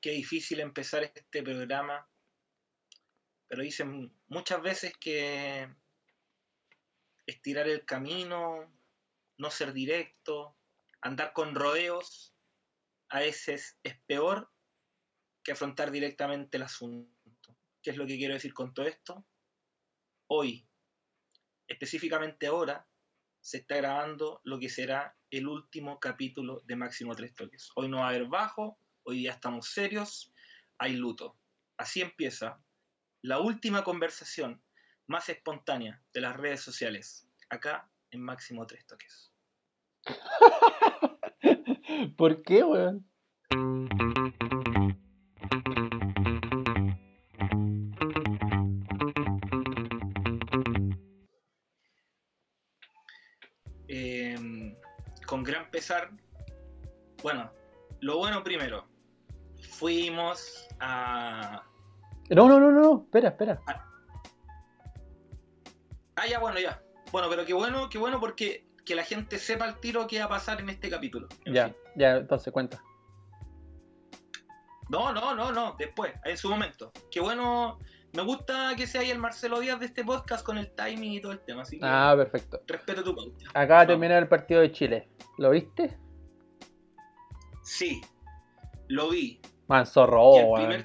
qué difícil empezar este programa, pero dicen muchas veces que estirar el camino, no ser directo, andar con rodeos, a veces es peor que afrontar directamente el asunto. ¿Qué es lo que quiero decir con todo esto? Hoy, específicamente ahora, se está grabando lo que será el último capítulo de Máximo Tres Toques. Hoy no va a haber bajo, hoy día estamos serios, hay luto. Así empieza la última conversación más espontánea de las redes sociales, acá en Máximo Tres Toques. ¿Por qué, weón? Em, con gran pesar, bueno, lo bueno primero, fuimos a... No, no, no, no, espera, espera. Ah, ya, bueno, ya. Bueno, pero qué bueno, qué bueno porque que la gente sepa el tiro que va a pasar en este capítulo. En Ya, fin. ya, entonces cuenta. No, no, no, no, después, en su momento. Qué bueno, me gusta que sea ahí el Marcelo Díaz de este podcast con el timing y todo el tema, así que Ah, perfecto. respeto tu pauta. Acaba de terminar el partido de Chile. ¿Lo viste? Sí, lo vi. Manso Y robo, el primer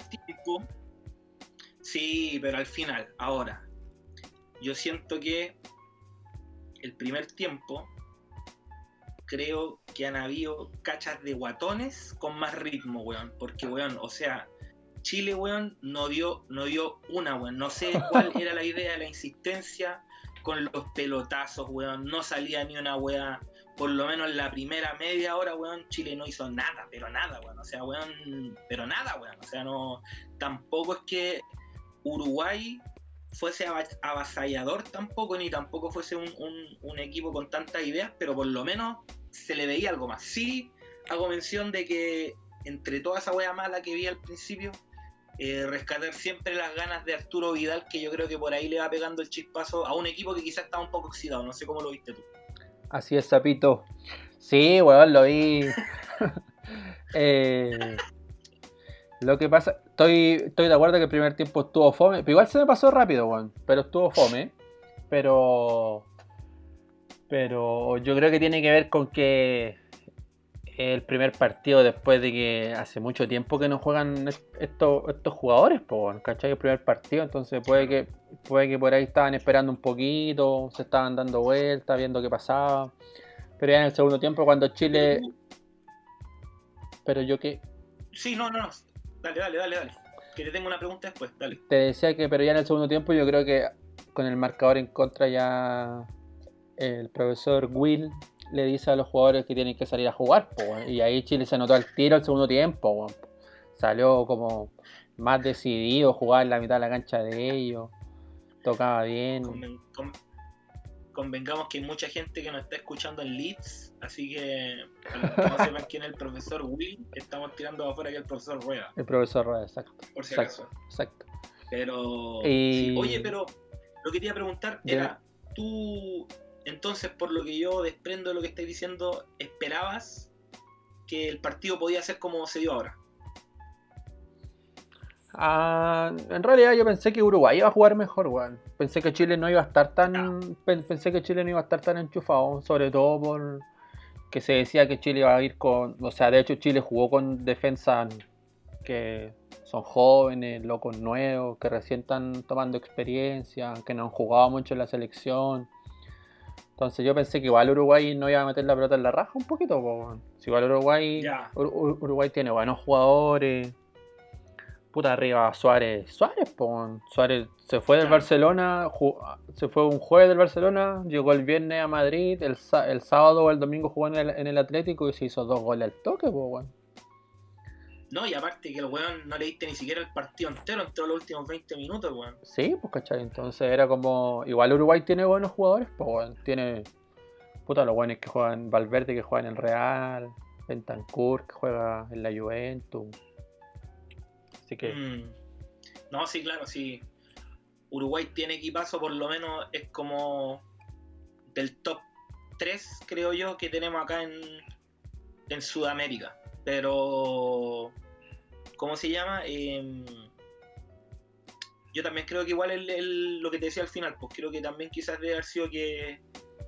sí, pero al final, ahora, yo siento que el primer tiempo, creo que han habido cachas de guatones con más ritmo, weón. Porque, weón, o sea, Chile, weón, no dio, no dio una, weón. No sé cuál era la idea, la insistencia con los pelotazos, weón. No salía ni una weá. Por lo menos en la primera media hora, weón, Chile no hizo nada, pero nada, weón. O sea, weón, pero nada, weón. O sea, no. Tampoco es que Uruguay fuese ava- avasallador tampoco, ni tampoco fuese un, equipo con tantas ideas, pero por lo menos se le veía algo más. Sí, hago mención de que entre toda esa wea mala que vi al principio, eh, rescatar siempre las ganas de Arturo Vidal, que yo creo que por ahí le va pegando el chispazo a un equipo que quizás estaba un poco oxidado. No sé cómo lo viste tú. Así es, Zapito. Sí, weón, lo vi. Eh, lo que pasa, estoy, estoy de acuerdo que el primer tiempo estuvo fome. Pero igual se me pasó rápido, weón. Pero estuvo fome. Pero. Pero yo creo que tiene que ver con que el primer partido después de que hace mucho tiempo que no juegan est- estos, estos jugadores, pues, ¿cachai? El primer partido, entonces puede que, puede que por ahí estaban esperando un poquito, se estaban dando vueltas, viendo qué pasaba. Pero ya en el segundo tiempo, cuando Chile. Pero yo que. Sí, no, no, no. Dale, dale, dale, dale. Que te tengo una pregunta después, dale. Te decía que, pero ya en el segundo tiempo, yo creo que con el marcador en contra, ya el profesor Will le dice a los jugadores que tienen que salir a jugar. po, y ahí Chile se anotó al tiro el segundo tiempo. Salió como más decidido, jugaba en la mitad de la cancha de ellos. Tocaba bien. Conven- con- convengamos que hay mucha gente que nos está escuchando en Leeds, así que para que no sepan quién es el profesor Will, estamos tirando afuera que el profesor Rueda, El profesor Rueda, exacto. por si Exacto, acaso. exacto. Pero, Y- sí, oye, pero lo que te iba a preguntar era, tú, entonces, por lo que yo desprendo de lo que estáis diciendo, ¿esperabas que el partido podía ser como se dio ahora? Ah, en realidad yo pensé que Uruguay iba a jugar mejor, weón. Pensé que Chile no iba a estar tan. pen- Pensé que Chile no iba a estar tan enchufado, sobre todo por que se decía que Chile iba a ir con. O sea, de hecho Chile jugó con defensas que son jóvenes, locos nuevos, que recién están tomando experiencia, que no han jugado mucho en la selección. Entonces yo pensé que igual Uruguay no iba a meter la pelota en la raja un poquito, po, weón. Si igual Uruguay. Ur- Ur- Uruguay tiene buenos jugadores. Puta arriba Suárez. Suárez, po. Suárez se fue del. Barcelona, se fue un jueves del Barcelona, llegó el viernes a Madrid, el, el sábado o el domingo jugó en el, en el Atlético y se hizo dos goles al toque, po. No, y aparte que el weón no le diste ni siquiera el partido entero, entró los últimos 20 minutos, weón. Sí, pues cachai. Entonces era como. Igual Uruguay tiene buenos jugadores, pues weón. Tiene. Puta, los buenos que juegan Valverde, que juega en el Real. Bentancur, que juega en la Juventus. Así que. Mm. No, sí, claro, sí. Uruguay tiene equipazo, por lo menos es como del top 3, creo yo, que tenemos acá en, en Sudamérica. Pero ¿cómo se llama? Em, yo también creo que igual el, lo que te decía al final, pues creo que también quizás debe haber sido que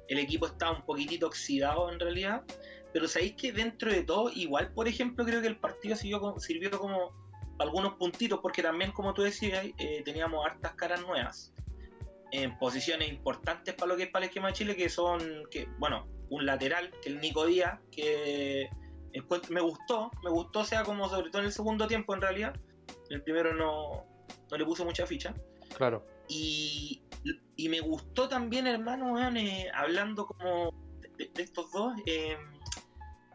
el equipo estaba un poquitito oxidado en realidad, pero sabéis que dentro de todo, igual por ejemplo creo que el partido sirvió sirvió como algunos puntitos, porque también como tú decías, eh, teníamos hartas caras nuevas en posiciones importantes para lo que es para el esquema de Chile, que son, que bueno, un lateral, que el Nico Díaz, que me gustó, me gustó, sea como sobre todo en el segundo tiempo en realidad, el primero no, no le puso mucha ficha. Claro. Y, y me gustó también, hermano, eh, hablando como de, estos dos, eh,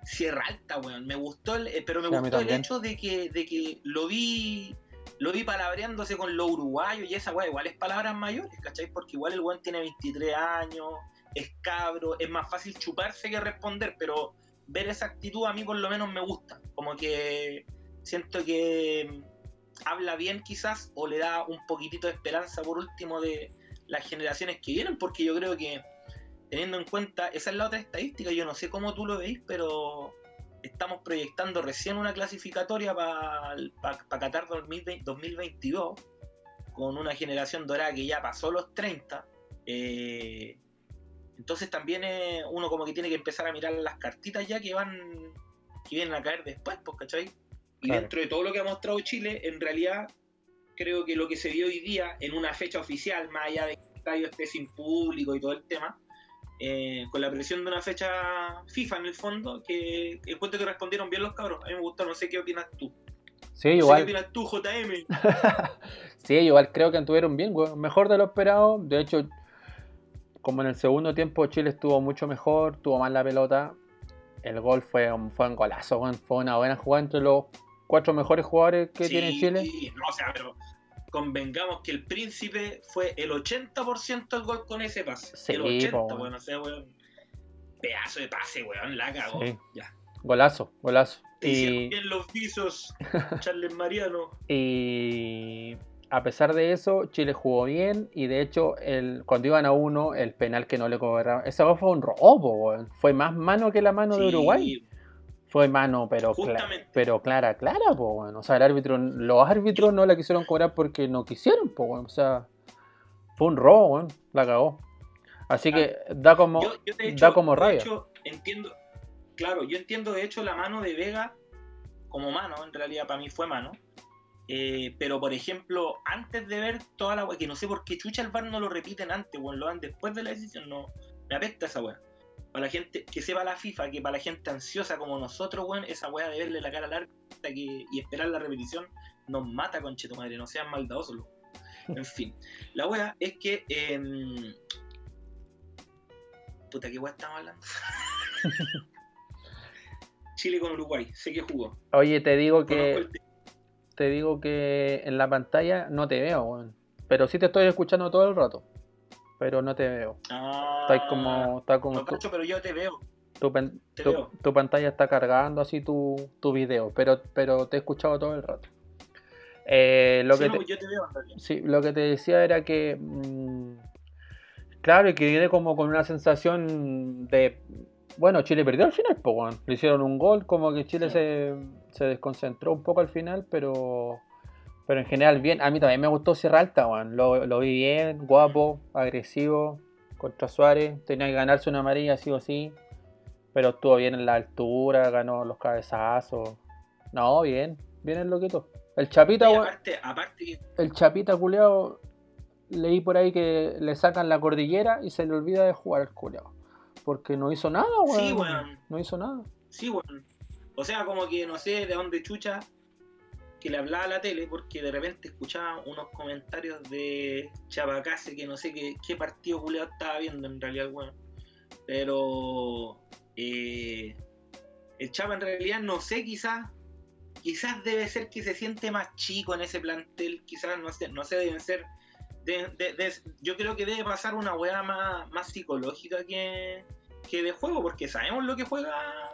Sierra Alta, weón. Me gustó, el, eh, pero me gustó el hecho de que, de que lo vi lo vi palabreándose con los uruguayos y esa weá, igual es palabras mayores, ¿cachai? Porque igual el weón tiene 23 años, es cabro, es más fácil chuparse que responder, pero ver esa actitud a mí por lo menos me gusta. Como que siento que habla bien quizás o le da un poquitito de esperanza por último de las generaciones que vienen, porque yo creo que teniendo en cuenta, esa es la otra estadística, yo no sé cómo tú lo veis, pero estamos proyectando recién una clasificatoria para pa, Qatar 2022 con una generación dorada que ya pasó los 30. Eh, entonces también uno como que tiene que empezar a mirar las cartitas ya que van que vienen a caer después, pues, ¿cachai? Y dentro de todo lo que ha mostrado Chile, en realidad creo que lo que se vio hoy día en una fecha oficial, más allá de que el estadio esté sin público y todo el tema, eh, con la presión de una fecha FIFA en el fondo, que encuentro que respondieron bien los cabros. A mí me gustó, no sé qué opinas tú. Sí, igual. ¿Qué opinas tú, JM? sí, igual creo que estuvieron bien, güey. Mejor de lo esperado. De hecho, como en el segundo tiempo Chile estuvo mucho mejor, tuvo más la pelota. El gol fue un, fue un golazo, fue una buena jugada entre los cuatro mejores jugadores que tiene Chile. Sí, no, o sea, pero convengamos que el príncipe fue el 80% del gol con ese pase. Sí, el 80, bueno, o sea, weón. Pedazo de pase, weón, la cagó. Ya. Golazo, golazo. y bien los visos, Charles Mariano. Y a pesar de eso, Chile jugó bien y de hecho, el, cuando iban a uno, el penal que no le cobraron, ese fue un robo, fue más mano que la mano de Uruguay. Fue mano, pero, pero clara, clara, pues bueno. O sea, el árbitro, los árbitros no la quisieron cobrar porque no quisieron, pues bueno. O sea, fue un robo, bueno. La cagó. Así que da como, da como rabia. entiendo, claro, yo entiendo de hecho la mano de Vega como mano, en realidad para mí fue mano. Eh, pero por ejemplo, antes de ver toda la que no sé por qué chucha el bar no lo repiten antes, bueno, lo dan después de la decisión, no. Me apesta esa weá para la gente que sepa la FIFA, que para la gente ansiosa como nosotros, weón, esa weá de verle la cara larga que, y esperar la repetición nos mata, concheto madre, no sean maldadosos. En fin, la weá es que. Eh... Puta, ¿qué weá estamos hablando? Chile con Uruguay, sé que jugó. Oye, te digo que. Te digo que en la pantalla no te veo, weón. Pero sí te estoy escuchando todo el rato pero no te veo. Ah, está como, está como no pero yo te veo. Tu, pantalla está cargando así tu, tu video, pero, pero te he escuchado todo el rato. Eh, lo que te, yo te veo, sí, lo que te decía era que, mm, claro, y que viene como con una sensación de, bueno, Chile perdió al final, pues, le hicieron un gol, como que Chile se, se desconcentró un poco al final, pero pero en general, bien. A mí también me gustó Sierra Alta, weón. Lo, vi bien, guapo, agresivo, contra Suárez. Tenía que ganarse una amarilla, sí o sí. Pero estuvo bien en la altura, ganó los cabezazos. No, bien, bien el loquito. El Chapita, weón. Aparte, El Chapita, culeado, leí por ahí que le sacan la cordillera y se le olvida de jugar el culeado. Porque no hizo nada, weón. Sí, weón. No hizo nada. Sí, weón. O sea, como que no sé de dónde chucha que le hablaba a la tele porque de repente escuchaba unos comentarios de Chabacase que no sé qué, qué partido culeado estaba viendo en realidad, bueno. Pero eh, el Chapa en realidad no sé, quizás quizás debe ser que se siente más chico en ese plantel, quizás no sé, no sé, deben ser yo creo que debe pasar una weá más, más psicológica que, que de juego, porque sabemos lo que juega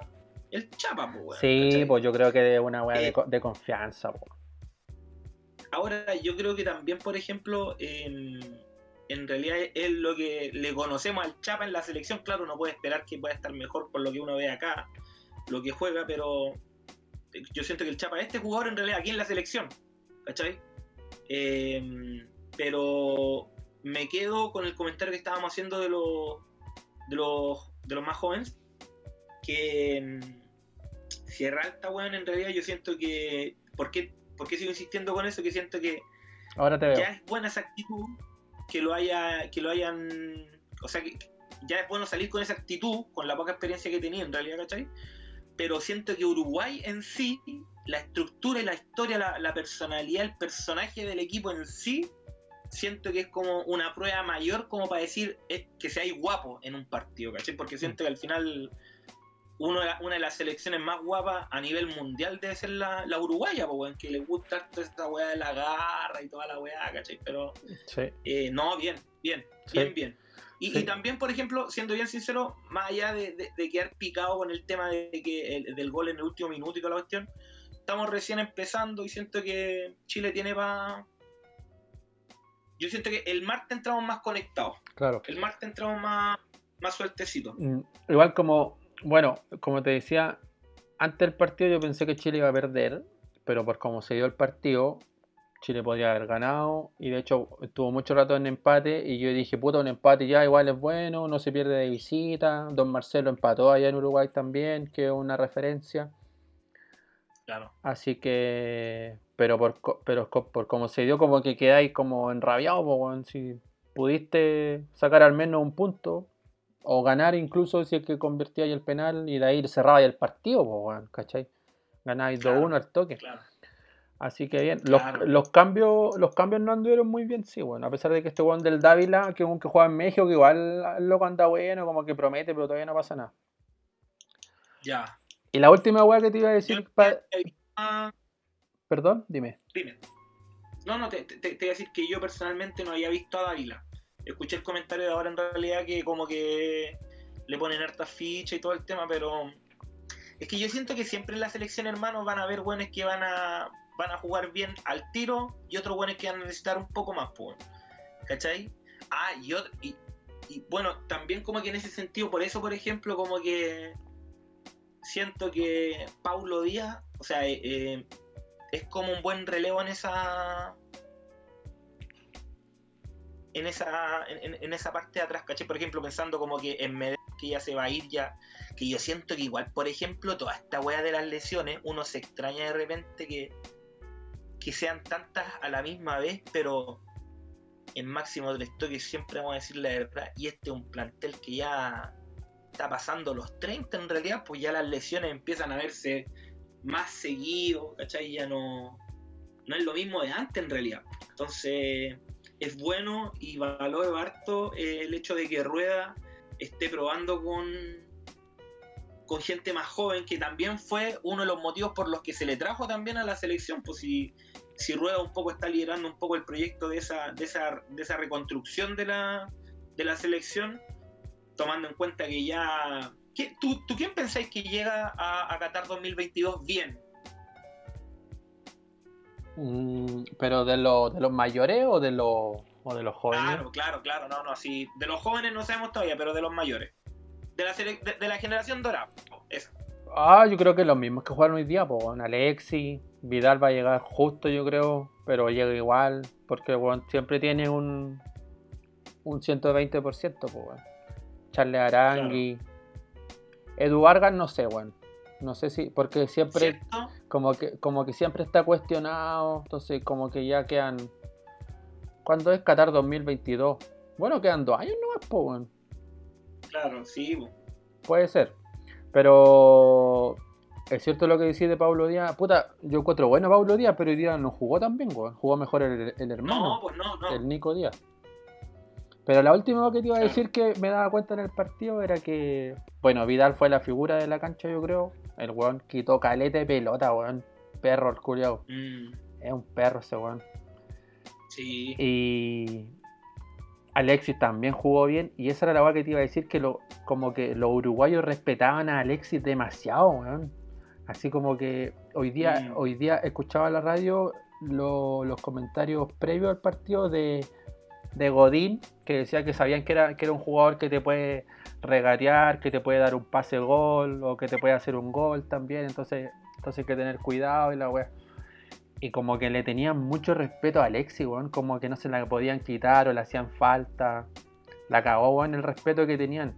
el chapa, pues, Sí, pues yo creo que es una weá de, eh, confianza, Ahora, yo creo que también, por ejemplo, en, realidad es lo que le conocemos al Chapa en la selección. Claro, no puede esperar que pueda estar mejor por lo que uno ve acá, lo que juega, pero yo siento que el Chapa este jugador en realidad aquí en la selección, ¿cachai? Eh, pero me quedo con el comentario que estábamos haciendo de los, de los, de los más jóvenes, que mm, Sierra Alta, weón, en realidad yo siento que, ¿por qué, ¿por qué sigo insistiendo con eso? Que siento que Ahora te veo. ya es buena esa actitud que lo haya que lo hayan o sea que ya es bueno salir con esa actitud con la poca experiencia que tenía en realidad ¿cachai? pero siento que Uruguay en sí la estructura y la historia la, la personalidad el personaje del equipo en sí siento que es como una prueba mayor como para decir eh, que seáis guapo en un partido ¿cachai? porque siento que al final uno de la- una de las selecciones más guapas a nivel mundial debe ser la, la uruguaya, po, weón, que le gusta toda esta weá de la garra y toda la weá, ¿cachai? Pero Sí. eh, no, bien, bien, Sí. bien, bien. Y, Sí. y también, por ejemplo, siendo bien sincero, más allá de, de- de quedar picado con el tema de que el- del gol en el último minuto y toda la cuestión, estamos recién empezando y siento que Chile tiene para... Yo siento que el martes entramos más conectados, Claro. el martes entramos más, más sueltecitos. Mm, Igual como, bueno, como te decía, antes del partido yo pensé que Chile iba a perder, pero por cómo se dio el partido, Chile podría haber ganado y de hecho estuvo mucho rato en empate y yo dije, puta, un empate ya igual es bueno, no se pierde de visita, Don Marcelo empató allá en Uruguay también, que es una referencia, Claro. así que, pero por, pero por cómo se dio como que quedáis como enrabiados, weón, si pudiste sacar al menos un punto, o ganar incluso si es que convertíais el penal y de ahí cerrabais el partido, weón, ¿cachai? Ganáis Claro. 2-1 al toque. Claro. Así que bien. Los, Claro. los cambios los cambios no anduvieron muy bien, sí, bueno. A pesar de que este weón del Dávila, que es un que juega en México, que igual el loco anda bueno, como que promete, pero todavía no pasa nada. Ya. Y la última weá que te iba a decir, pa- Ah, perdón, dime. dime. No, no, te, te, te voy a decir que yo personalmente no había visto a Dávila. Escuché el comentario de ahora en realidad que como que le ponen hartas fichas y todo el tema, pero es que yo siento que siempre en la selección, hermanos, van a haber buenos que van a van a jugar bien al tiro y otros buenos que van a necesitar un poco más, pues. ¿Cachai? Ah, y, ot- y, y bueno, también como que en ese sentido, por eso, por ejemplo, como que siento que Paulo Díaz, o sea, eh, eh, es como un buen relevo en esa en esa en, esa parte de atrás, ¿caché? Por ejemplo, pensando como que en Medellín que ya se va a ir ya, que yo siento que igual, por ejemplo, toda esta wea de las lesiones, uno se extraña de repente que que sean tantas a la misma vez, pero en máximo del estoque siempre vamos a decir la verdad, y este es un plantel que ya está pasando los 30 en realidad, pues ya las lesiones empiezan a verse más seguido, ¿cachai? Ya no, no es lo mismo de antes en realidad. Entonces, es bueno y valoro harto eh, el hecho de que Rueda esté probando con, con gente más joven, que también fue uno de los motivos por los que se le trajo también a la selección, pues si, si Rueda un poco está liderando un poco el proyecto de esa, de esa, de esa reconstrucción de la, de la selección, tomando en cuenta que ya... ¿Qué- ¿Tú, ¿Tú quién pensáis que llega a, a Qatar 2022 bien? Mm, pero de, los de los mayores o de los o de los jóvenes. Claro, claro, claro, no, no, así, de los jóvenes no sabemos todavía, pero de los mayores. De la, de, de la generación dorada, esa. Ah, yo creo que los mismos que jugaron hoy día, pues, Alexi, Vidal va a llegar justo, yo creo, pero llega igual, porque weón, siempre tiene un, un 120%, pues, weón. Charles Arangui, Edu Vargas, no sé, weón. No sé si, porque siempre, ¿Cierto? como que, como que siempre está cuestionado, entonces como que ya quedan. ¿Cuándo es Qatar 2022? Bueno, quedan dos años nomás, pues, weón. Claro, sí. Puede ser. Pero es cierto lo que decís de Pablo Díaz. Puta, yo encuentro bueno a Pablo Díaz, pero hoy día no jugó tan bien, weón. Jugó mejor el, el hermano, No, pues no, no. el Nico Díaz. Pero la última que te iba a decir que me daba cuenta en el partido era que, bueno, Vidal fue la figura de la cancha, yo creo. El weón quitó caleta de pelota, weón. Perro el culiao. Mm, Es un perro ese weón. sí. Y Alexis también jugó bien. Y esa era la weá que te iba a decir, que lo, como que los uruguayos respetaban a Alexis demasiado, weón. Así como que hoy día, Mm. hoy día escuchaba la radio lo- los comentarios previos al partido de, de Godín, que decía que sabían que era, que era un jugador que te puede regatear, que te puede dar un pase gol, o que te puede hacer un gol también. Entonces, Entonces hay que tener cuidado y la weá. Y como que le tenían mucho respeto a Alexi, weón. Como que no se la podían quitar o le hacían falta. La cagó, weón, el respeto que tenían.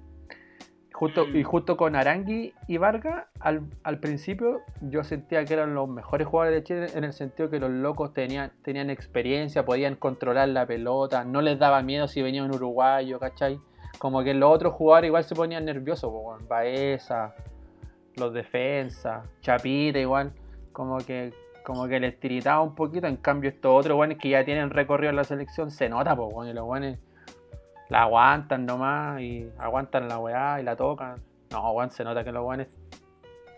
Justo, y Mm. justo con Arangui y Vargas, al, al principio yo sentía que eran los mejores jugadores de Chile en el sentido que los locos tenían, tenían experiencia, podían controlar la pelota, no les daba miedo si venía un uruguayo, ¿cachai? Como que los otros jugadores igual se ponían nerviosos, weón. Baeza, los defensas, Chapita igual, como que como que les tiritaba un poquito, en cambio estos otros weones que ya tienen recorrido en la selección se nota, pues y los weones la aguantan nomás y aguantan la weá y la tocan. No, weón, se nota que los weones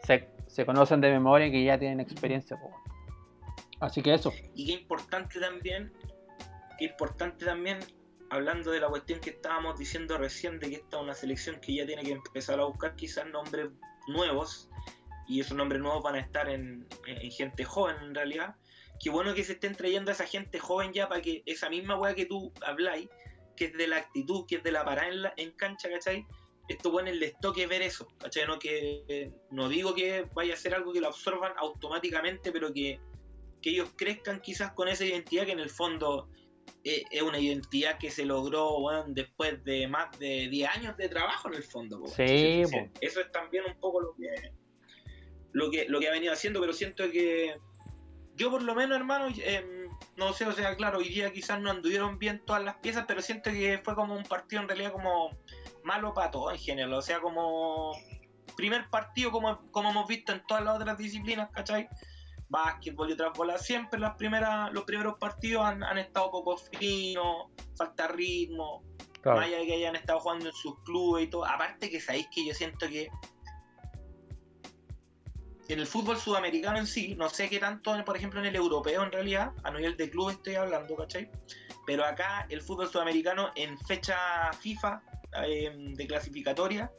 se, se conocen de memoria y que ya tienen experiencia. Así que eso. Y qué importante también, qué importante también, hablando de la cuestión que estábamos diciendo recién, de que esta es una selección que ya tiene que empezar a buscar quizás nombres nuevos, y esos nombres nuevos van a estar en, en gente joven en realidad. Qué bueno que se estén trayendo a esa gente joven ya para que esa misma weá que tú habláis, que es de la actitud, que es de la parada en, la, en cancha, ¿cachai? Esto bueno les toque ver eso, ¿cachai? No, que, eh, no digo que vaya a ser algo que lo absorban automáticamente, pero que, que ellos crezcan quizás con esa identidad que en el fondo eh, es una identidad que se logró bueno, después de más de 10 años de trabajo en el fondo. Sí, Entonces. Eso es también un poco lo que, lo que, lo que ha venido haciendo, pero siento que yo por lo menos, hermano, eh, no sé, o sea, claro, hoy día quizás no anduvieron bien todas las piezas, pero siento que fue como un partido en realidad como malo para todos en general, o sea, como primer partido como, como hemos visto en todas las otras disciplinas, ¿cachai? Básquetbol y otras bolas, siempre las primeras, los primeros partidos han, han estado poco finos, falta ritmo, Claro. más allá de que hayan estado jugando en sus clubes y todo. Aparte que sabéis que yo siento que en el fútbol sudamericano en sí, no sé qué tanto, por ejemplo, en el europeo en realidad, a nivel de club estoy hablando, ¿cachai? Pero acá el fútbol sudamericano en fecha FIFA eh, de clasificatoria,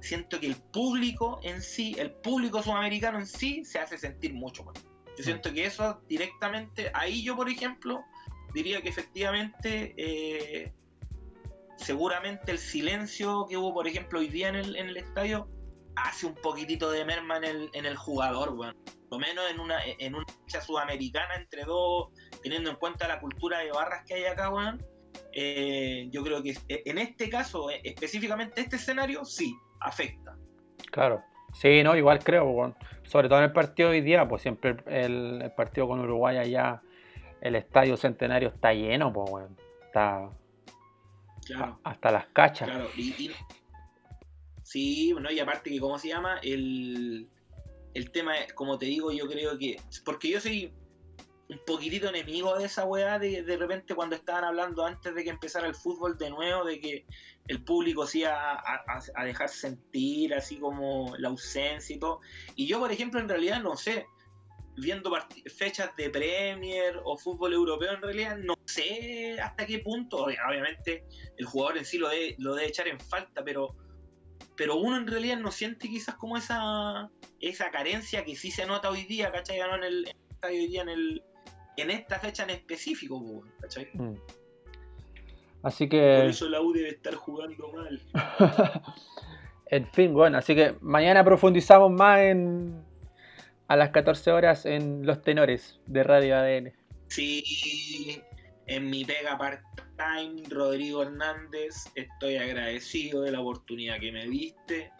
siento que el público en sí, el público sudamericano en sí, se hace sentir mucho más. Yo siento que eso directamente, ahí yo por ejemplo, diría que efectivamente, eh, seguramente el silencio que hubo, por ejemplo, hoy día en el, en el estadio, hace un poquitito de merma en el, en el jugador, weón. Por lo menos en una, en una fecha sudamericana entre dos, teniendo en cuenta la cultura de barras que hay acá, weón. eh, yo creo que en este caso, eh, específicamente este escenario, sí, afecta. Claro. Sí, no, igual creo, weón. Sobre todo en el partido de hoy día, pues siempre el, el partido con Uruguay allá, el estadio centenario está lleno, pues. Está Claro. hasta las cachas. Claro, y, y- sí, bueno, y aparte que, ¿cómo se llama? El, el tema, es, como te digo, yo creo que, porque yo soy un poquitito enemigo de esa weá, de, de repente cuando estaban hablando antes de que empezara el fútbol de nuevo, de que el público se iba a, a- dejar sentir así como la ausencia y todo. Y yo, por ejemplo, en realidad no sé, viendo fechas de Premier o fútbol europeo, en realidad no sé hasta qué punto, obvia- obviamente el jugador en sí lo debe, lo debe echar en falta, pero, pero uno en realidad no siente quizás como esa, esa carencia que sí se nota hoy día, ¿cachai? En el, en el hoy día en, el, en esta fecha en específico, po, ¿cachai? Mm. Así Por que, eso la U debe estar jugando mal. en fin, bueno, así que mañana profundizamos más en a las 14 horas en los tenores de Radio ADN. Sí, en mi pega part-time, Rodrigo Hernández, estoy agradecido de la oportunidad que me diste.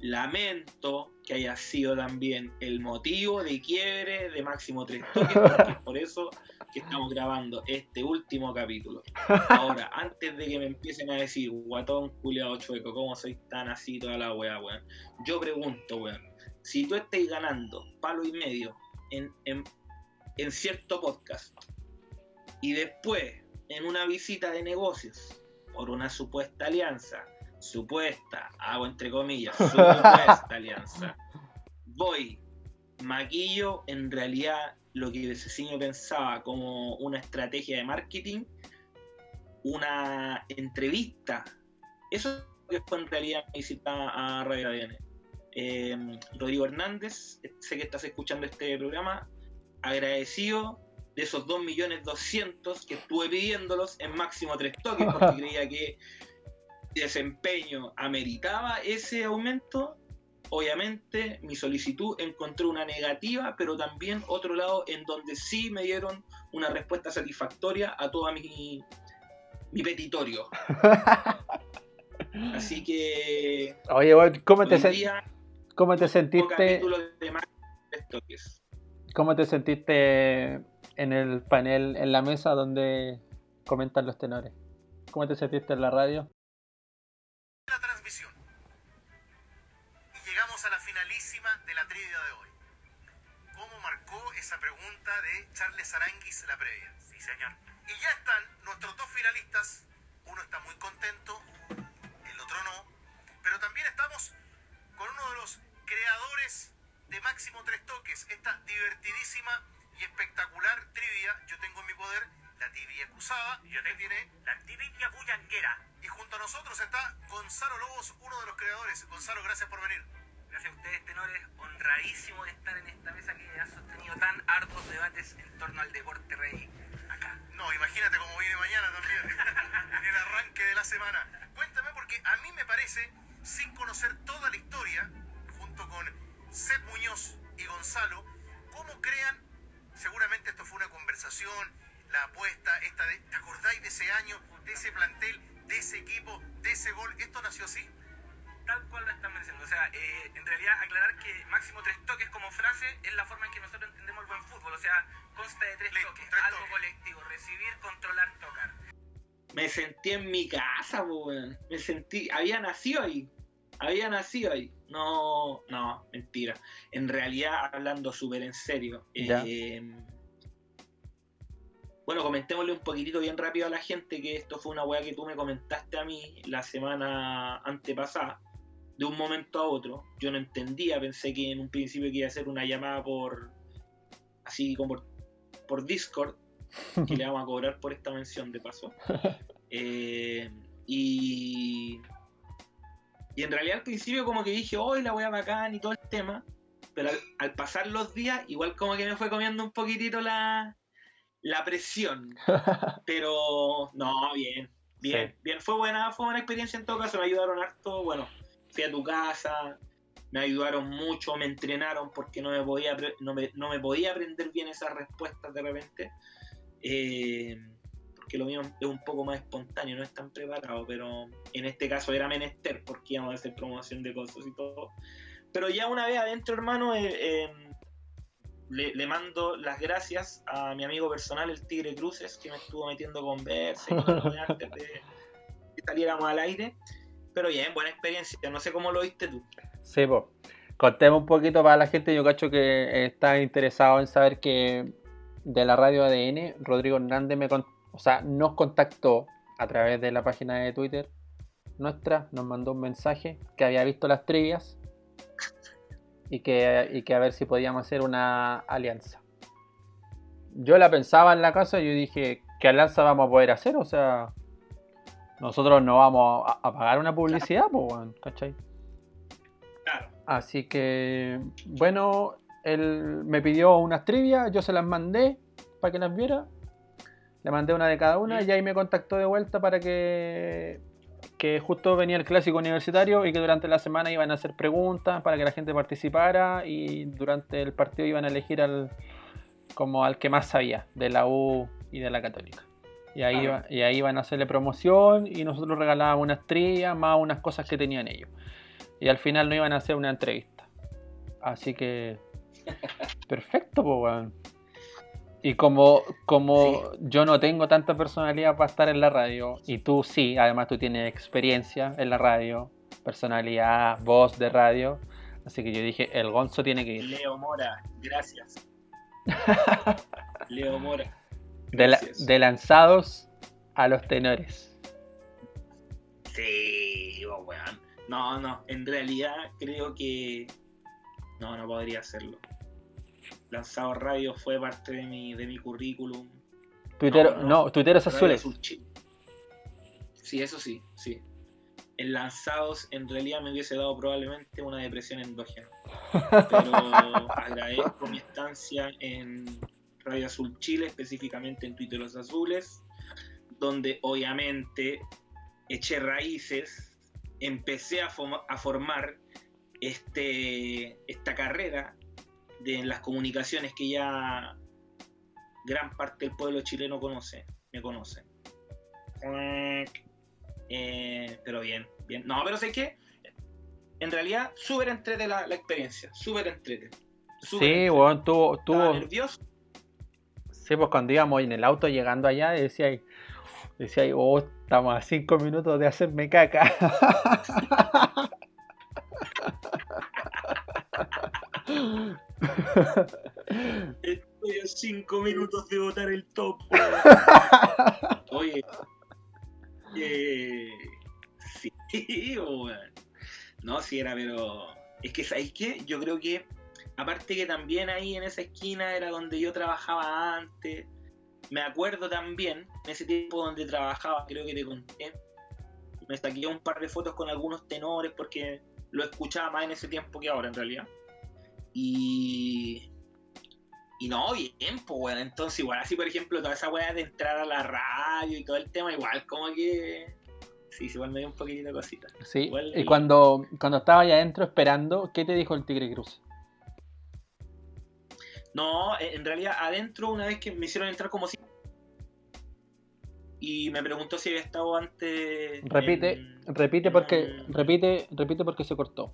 Lamento que haya sido también el motivo de quiebre de Máximo Tres Toques, porque es por eso que estamos grabando este último capítulo. Ahora, antes de que me empiecen a decir, guatón, culiado, chueco, ¿cómo soy tan así toda la weá, weón? Yo pregunto, weón, si tú estáis ganando palo y medio en, en, en cierto podcast y después en una visita de negocios por una supuesta alianza, supuesta, hago entre comillas, supuesta alianza, voy, maquillo en realidad lo que Cecilio pensaba como una estrategia de marketing, una entrevista. Eso que fue en realidad mi visita a Radio ADN. Eh, Rodrigo Hernández, sé que estás escuchando este programa, agradecido de esos 2.200.000 que estuve pidiéndolos en máximo tres toques porque creía que desempeño ameritaba ese aumento obviamente mi solicitud encontré una negativa, pero también otro lado en donde sí me dieron una respuesta satisfactoria a todo mi, mi petitorio. Así que... Oye, ¿cómo te, ¿cómo te sentiste? ¿Cómo te sentiste en el panel, en la mesa donde comentan los tenores? ¿Cómo te sentiste en la radio? La transmisión. Y llegamos a la finalísima de la trivia de hoy. ¿Cómo marcó esa pregunta de Charles Aranguis la previa? Sí, señor. Y ya están nuestros dos finalistas. Uno está muy contento, el otro no. Pero también estamos con uno de los creadores de Máximo Tres Toques, esta divertidísima y espectacular trivia. Yo tengo en mi poder la tibia acusada. Yo te tiene la tibia bullanguera. Y junto a nosotros está Gonzalo Lobos, uno de los creadores. Gonzalo, gracias por venir. Gracias a ustedes, tenores. Honradísimo de estar en esta mesa que ha sostenido tan arduos debates en torno al deporte rey acá. No, imagínate cómo viene mañana también. en el arranque de la semana. Cuéntame, porque a mí me parece, sin conocer toda la historia, junto con Seth Muñoz y Gonzalo, ¿cómo crean? Seguramente esto fue una conversación, la apuesta, esta de, ¿te acordáis de ese año, de ese plantel, de ese equipo, de ese gol? ¿Esto nació así? Tal cual lo están mencionando. O sea, eh, en realidad aclarar que máximo tres toques como frase es la forma en que nosotros entendemos el buen fútbol. O sea, consta de tres toques, algo colectivo, recibir, controlar, tocar. Me sentí en mi casa, Me sentí, había nacido ahí había nacido ahí. No, no, mentira. En realidad, hablando súper en serio. Eh, bueno, comentémosle un poquitito bien rápido a la gente que esto fue una weá que tú me comentaste a mí la semana antepasada. De un momento a otro. Yo no entendía, pensé que en un principio que iba a hacer una llamada por. así como por, por Discord. Que le vamos a cobrar por esta mención de paso. Eh, y y en realidad al principio como que dije, hoy la voy a bacán y todo el tema, pero al, pasar los días igual como que me fue comiendo un poquitito la, la presión. pero no, bien, bien, bien. Fue buena, fue buena experiencia en todo caso, me ayudaron harto, bueno, fui a tu casa, me ayudaron mucho, me entrenaron porque no me podía, no me, no me podía aprender bien esas respuestas de repente. Eh, que lo mío es un poco más espontáneo, no es tan preparado, pero en este caso era menester porque íbamos a hacer promoción de cosas y todo. Pero ya una vez adentro, hermano, eh, em, le, mando las gracias a mi amigo personal, el Tigre Cruces, que me estuvo metiendo conversa antes de que saliéramos al aire. Pero bien, buena experiencia. No sé cómo lo viste tú. Sí, pues. Contemos un poquito para la gente. Yo cacho que está interesado en saber que de la radio ADN, Rodrigo Hernández me contó o sea, nos contactó a través de la página de Twitter nuestra, nos mandó un mensaje que había visto las trivias y que, que a ver si podíamos hacer una alianza. Yo la pensaba en la casa y yo dije, ¿qué alianza vamos a poder hacer? O sea, nosotros no vamos a, pagar una publicidad, pues, ¿cachai? Claro. Así que, bueno, él me pidió unas trivias, yo se las mandé para que las viera le mandé una de cada una y ahí me contactó de vuelta para que, que justo venía el clásico universitario y que durante la semana iban a hacer preguntas para que la gente participara y durante el partido iban a elegir al como al que más sabía de la U y de la Católica. Y ahí, y ahí iban a hacerle promoción y nosotros regalábamos unas trillas más unas cosas que tenían ellos. Y al final no iban a hacer una entrevista. Así que... Perfecto, pues. Y como, como yo no tengo tanta personalidad para estar en la radio, y tú sí, además tú tienes experiencia en la radio, personalidad, voz de radio, así que yo dije, el Gonzo tiene que ir. Leo Mora, gracias. Leo Mora. De, lanzados a los tenores. Sí, oh, weón. No, no, en realidad creo que no, no podría hacerlo. Lanzado Radio fue parte de mi, de mi currículum. Twitter, no, Twitter es azules. Sí, eso sí, sí. En lanzados en realidad me hubiese dado probablemente una depresión endógena. Pero agradezco mi estancia en Radio Azul Chile, específicamente en Twitter Los Azules, donde obviamente eché raíces, empecé a, a formar este, esta carrera de las comunicaciones que ya gran parte del pueblo chileno conoce, me conoce. Eh, pero bien, bien. No, pero sé que en realidad súper entrete la, la experiencia, súper entrete. Sí, weón, tuvo, tuvo, nervioso. Sí, pues cuando íbamos en el auto llegando allá, decía ahí, decía ahí, oh, estamos a cinco minutos de hacerme caca. Estoy a cinco minutos de botar el topo. Oye. eh, sí, weón. No, sí era, pero. Es que, ¿sabéis qué? Yo creo que. Aparte que también ahí en esa esquina era donde yo trabajaba antes. Me acuerdo también, en ese tiempo donde trabajaba, creo que te conté. Me saqué un par de fotos con algunos tenores porque lo escuchaba más en ese tiempo que ahora en realidad. Y. Y no, bien, pues, weón. Entonces, igual, así, por ejemplo, toda esa weá de entrar a la radio y todo el tema, igual, como que. Sí, igual me dio un poquitito de cosita. Sí, Igual y el- cuando, cuando estaba allá adentro esperando, ¿qué te dijo el Tigre Cruz? No, eh, en realidad, adentro, una vez que me hicieron entrar como si. Y me preguntó si había estado antes. Repite, en- repite porque, repite, repite porque se cortó.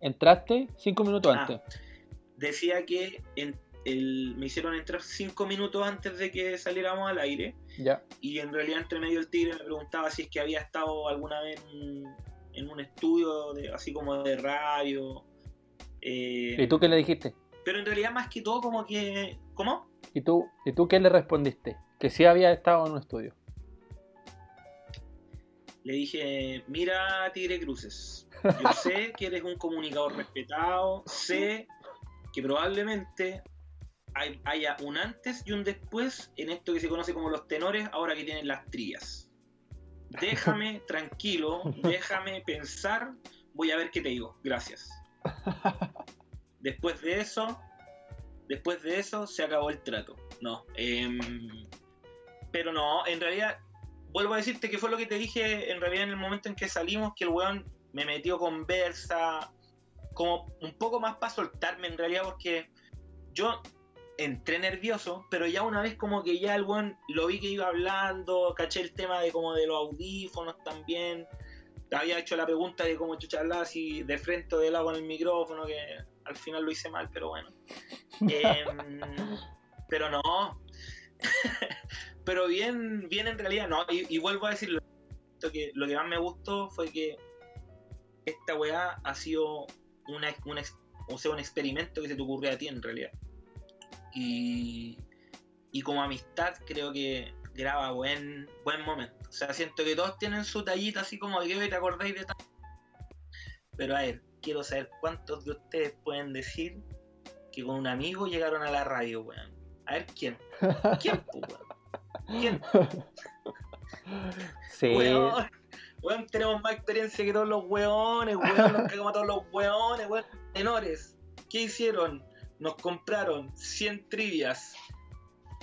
Entraste cinco minutos Ah. antes. Decía que en- el- me hicieron entrar cinco minutos antes de que saliéramos al aire. Ya. Y en realidad, entre medio el tigre me preguntaba si es que había estado alguna vez en, en un estudio de, así como de radio. eh, ¿Y tú qué le dijiste? Pero en realidad, más que todo, como que. ¿Cómo? ¿Y tú, ¿Y tú qué le respondiste? Que sí había estado en un estudio. Le dije: Mira, Tigre Cruces. Yo sé que eres un comunicador respetado. Sé que probablemente hay- haya un antes y un después en esto que se conoce como los tenores, ahora que tienen las trías. Déjame tranquilo, déjame pensar, voy a ver qué te digo. Gracias. Después de eso, después de eso se acabó el trato. No. em, pero no, en realidad, vuelvo a decirte que fue lo que te dije en realidad en el momento en que salimos, que el weón me metió conversa, como un poco más para soltarme en realidad, porque yo entré nervioso, pero ya una vez como que ya el weón lo vi que iba hablando, caché el tema de como de los audífonos también, había hecho la pregunta de cómo chucha hablaba así de frente o de lado con el micrófono, que al final lo hice mal, pero bueno. Em, pero no. pero bien, bien en realidad, no. Y, y vuelvo a decirlo, que lo que más me gustó fue que esta weá ha sido una, una o sea, un experimento que se te ocurrió a ti en realidad. Y, y como amistad creo que graba buen, buen momento. O sea, siento que todos tienen su tallita así como de que "Oye, te acordáis de tal. Pero a ver, quiero saber cuántos de ustedes pueden decir que con un amigo llegaron a la radio, weón. A ver quién. ¿Quién, po, weón? ¿Quién? Sí. Weón, weón, tenemos más experiencia que todos los weones, weón, nos cagamos a todos los weones, weón. Tenores, ¿qué hicieron? Nos compraron 100 trivias.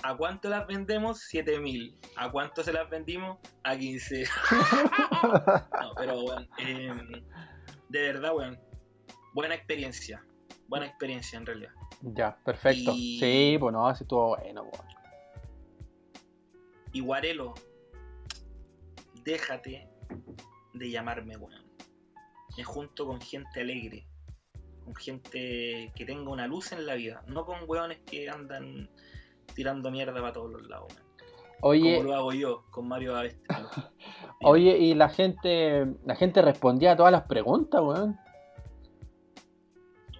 ¿A cuánto las vendemos? 7000. ¿A cuánto se las vendimos? A 15. no, pero weón, eh, de verdad, weón, buena experiencia. Buena experiencia en realidad. Ya, perfecto. Y- Sí, pues no, así estuvo bueno, weón. Y Guarelo, déjate de llamarme weón. Me junto con gente alegre, con gente que tenga una luz en la vida, no con weones que andan tirando mierda para todos los lados, weón. Oye, Como lo hago yo con Mario Avestre. oye, y la gente, la gente respondía a todas las preguntas, weón.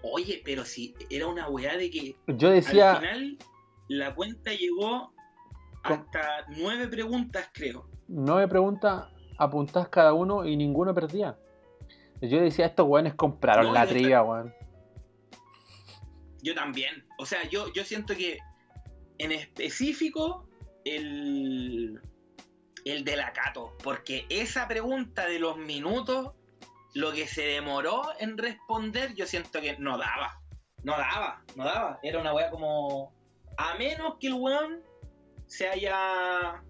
Oye, pero si era una weá de que Yo al decía, final la cuenta llegó hasta nueve preguntas, creo. nueve preguntas apuntadas cada uno y ninguno perdía. Yo decía, estos weones compraron No, la trivia, weón. Yo también. O sea, yo, yo siento que en específico el, el de la Cato. Porque esa pregunta de los minutos, lo que se demoró en responder, yo siento que no daba. No daba, no daba. Era una weá como. A menos que el weón se haya.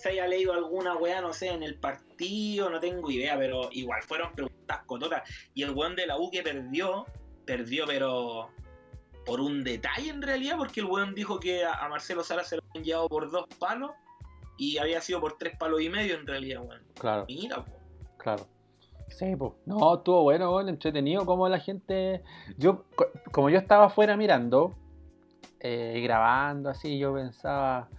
Se haya leído alguna weá, no sé, en el partido, no tengo idea, pero igual fueron preguntas cototas. Y el weón de la U que perdió, perdió, pero por un detalle en realidad, porque el weón dijo que a, Marcelo Sala se lo habían llevado por dos palos y había sido por tres palos y medio en realidad, weón. Claro. Mira, po. Claro. Sí, pues. No, estuvo bueno, weón, entretenido como la gente. Yo, como yo estaba afuera mirando, eh, grabando así, yo pensaba,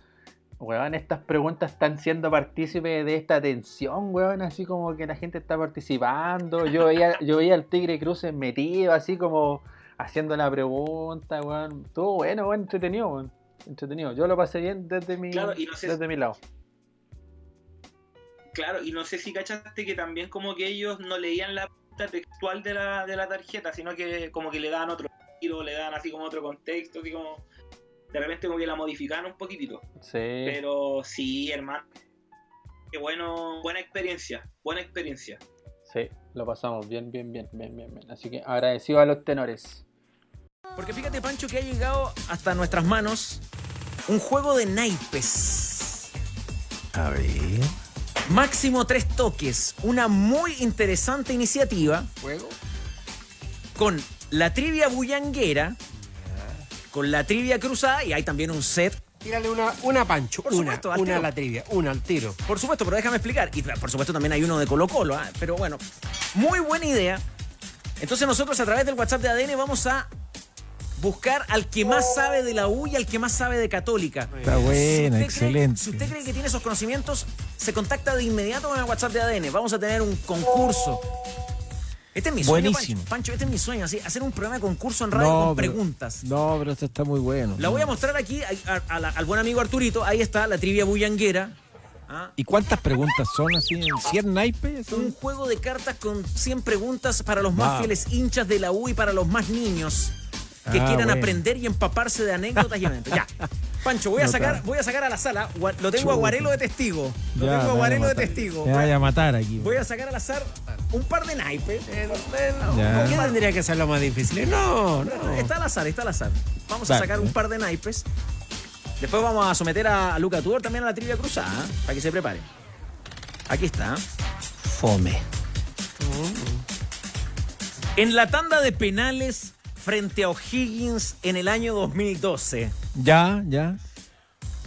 weón, estas preguntas están siendo partícipes de esta tensión, weón, así como que la gente está participando. Yo veía, yo veía al Tigre Cruces metido, así como haciendo la pregunta, weón. Estuvo bueno, weón, entretenido, weón. Entretenido. Yo lo pasé bien desde mi, desde mi lado. Claro, y no sé si cachaste que también como que ellos no leían la textual de la, de la tarjeta, sino que como que le daban otro giro, le daban así como otro contexto, así como de repente como que la modificaban un poquitito. Sí. Pero sí, hermano. Qué bueno, buena experiencia, buena experiencia. Sí, lo pasamos bien, bien, bien, bien, bien, bien. Así que agradecido a los tenores. Porque fíjate, Pancho, que ha llegado hasta nuestras manos un juego de naipes. A ver. Máximo tres toques. Una muy interesante iniciativa. ¿Juego? Con la trivia bullanguera, con la trivia cruzada y hay también un set. Tírale una, una Pancho, Por una, supuesto, al una a la trivia, una al tiro. Por supuesto, pero déjame explicar. Y por supuesto también hay uno de Colo Colo. ¿ah? Pero bueno, muy buena idea. Entonces nosotros a través del WhatsApp de ADN vamos a buscar al que más sabe de la U y al que más sabe de Católica. Está Si cree- excelente. si usted cree que tiene esos conocimientos, se contacta de inmediato con el WhatsApp de ADN. Vamos a tener un concurso. Este es mi sueño, Buenísimo. Pancho. Pancho, este es mi sueño, así, hacer un programa de concurso en radio con pero- preguntas. No, pero esto está muy bueno. La voy a mostrar aquí a- a- a la- al buen amigo Arturito. Ahí está la trivia bullanguera. ¿ah? ¿Y cuántas preguntas son así? ¿100 naipes? Un juego de cartas con 100 preguntas para los más Wow. fieles hinchas de la U y para los más niños que Ah, quieran bueno. aprender y empaparse de anécdotas y eventos. Ya. Pancho, voy a No, sacar, voy a sacar a la sala. Lo tengo a. Guarelo de testigo. Lo Ya, tengo a Guarelo de testigo. Me vaya a matar aquí. Voy a sacar al azar un par de naipes. Ya. ¿Qué tendría que ser lo más difícil? No, no. Está al azar, está al azar. Vamos a Dale. sacar un par de naipes. Después vamos a someter a, a Luca Tudor también a la trivia cruzada, ¿eh? para que se prepare. Aquí está. Fome. En la tanda de penales frente a O'Higgins en el año 2012, Ya, ya.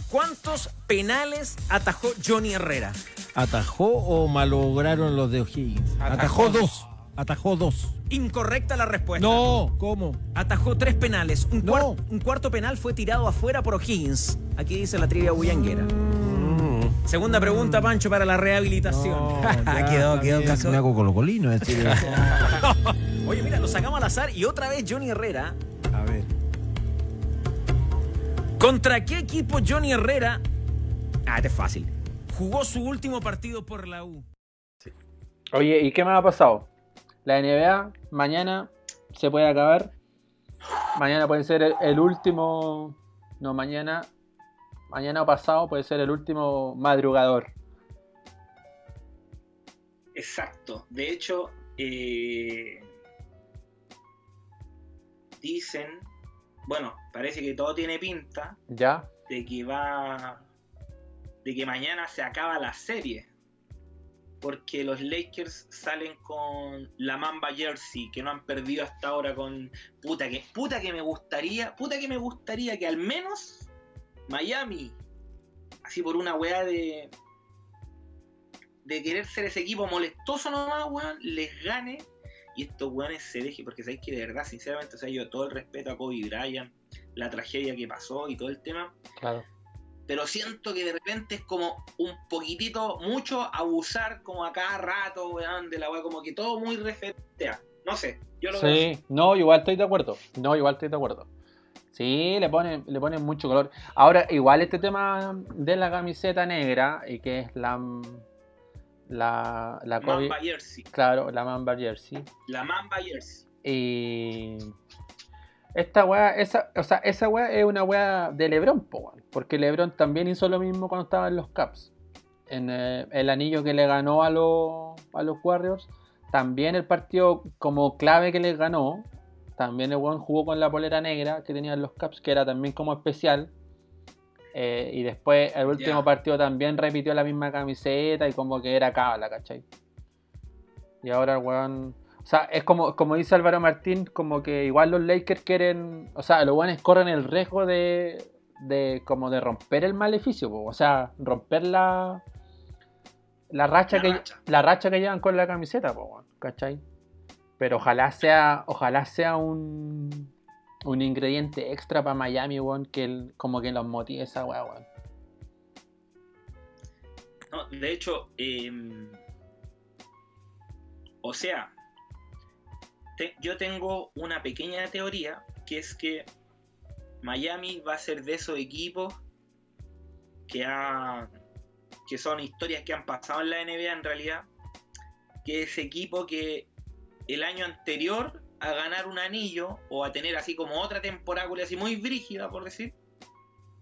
¿cuántos penales atajó Johnny Herrera? ¿Atajó o malograron los de O'Higgins? Atajó dos. Atajó dos. Incorrecta la respuesta. No, ¿cómo? Atajó tres penales. Un, No. cuar- un cuarto penal fue tirado afuera por O'Higgins. Aquí dice la trivia bullanguera. Segunda pregunta, Pancho, para la rehabilitación. ya, quedó, quedó casi me hago colocolino. es decir, Oye, mira, lo sacamos al azar y otra vez Johnny Herrera. a ver. ¿Contra qué equipo Johnny Herrera? Ah, este es fácil. Jugó su último partido por la U. Oye, ¿y qué me ha pasado? La NBA mañana se puede acabar. Mañana puede ser el, el último. No, mañana. Mañana o pasado puede ser el último madrugador. Exacto. De hecho, eh, dicen, bueno, parece que todo tiene pinta ¿Ya? de que va, de que mañana se acaba la serie. Porque los Lakers salen con la Mamba Jersey, que no han perdido hasta ahora con. Puta que, puta que me gustaría, puta que me gustaría que al menos Miami, así por una weá de. de querer ser ese equipo molestoso nomás, weón, les gane y estos weones se dejen, porque sabéis que de verdad, sinceramente, o sea, yo todo el respeto a Kobe Bryant, la tragedia que pasó y todo el tema, Claro. pero siento que de repente es como un poquitito, mucho abusar como a cada rato, weón, de la weá, como que todo muy referente a, no sé, yo lo veo. Sí, no, igual estoy de acuerdo. No, igual estoy de acuerdo. Sí, le ponen, le ponen mucho color. Ahora, igual este tema de la camiseta negra, y que es la la, la Kobe- Mamba Jersey, claro, la Mamba Jersey. la Mamba Jersey. Y esta weá, esa, o sea, esa weá es una weá de Lebron, po, porque Lebron también hizo lo mismo cuando estaba en los Caps. En el anillo que le ganó a los, a los Warriors, también el partido como clave que les ganó, también el weón jugó con la polera negra que tenían los Caps, que era también como especial. Eh, y después el último partido también repitió la misma camiseta y como que era cábala, ¿cachai? Y ahora el weón. O sea, es como, como dice Álvaro Martín, como que igual los Lakers quieren. O sea, los weones corren el riesgo de. de como de romper el maleficio, po. o sea, romper la. La racha, La que, racha. la racha que llevan con la camiseta, po, ¿cachai? Pero ojalá sea, ojalá sea un, un ingrediente extra para Miami, weón, que como que los motive esa weá, weón. De hecho, em, o sea, yo tengo una pequeña teoría que es que Miami va a ser de esos equipos que, ha- que son historias que han pasado en la NBA en realidad, que ese equipo que el año anterior a ganar un anillo o a tener así como otra temporada así muy brígida por decir,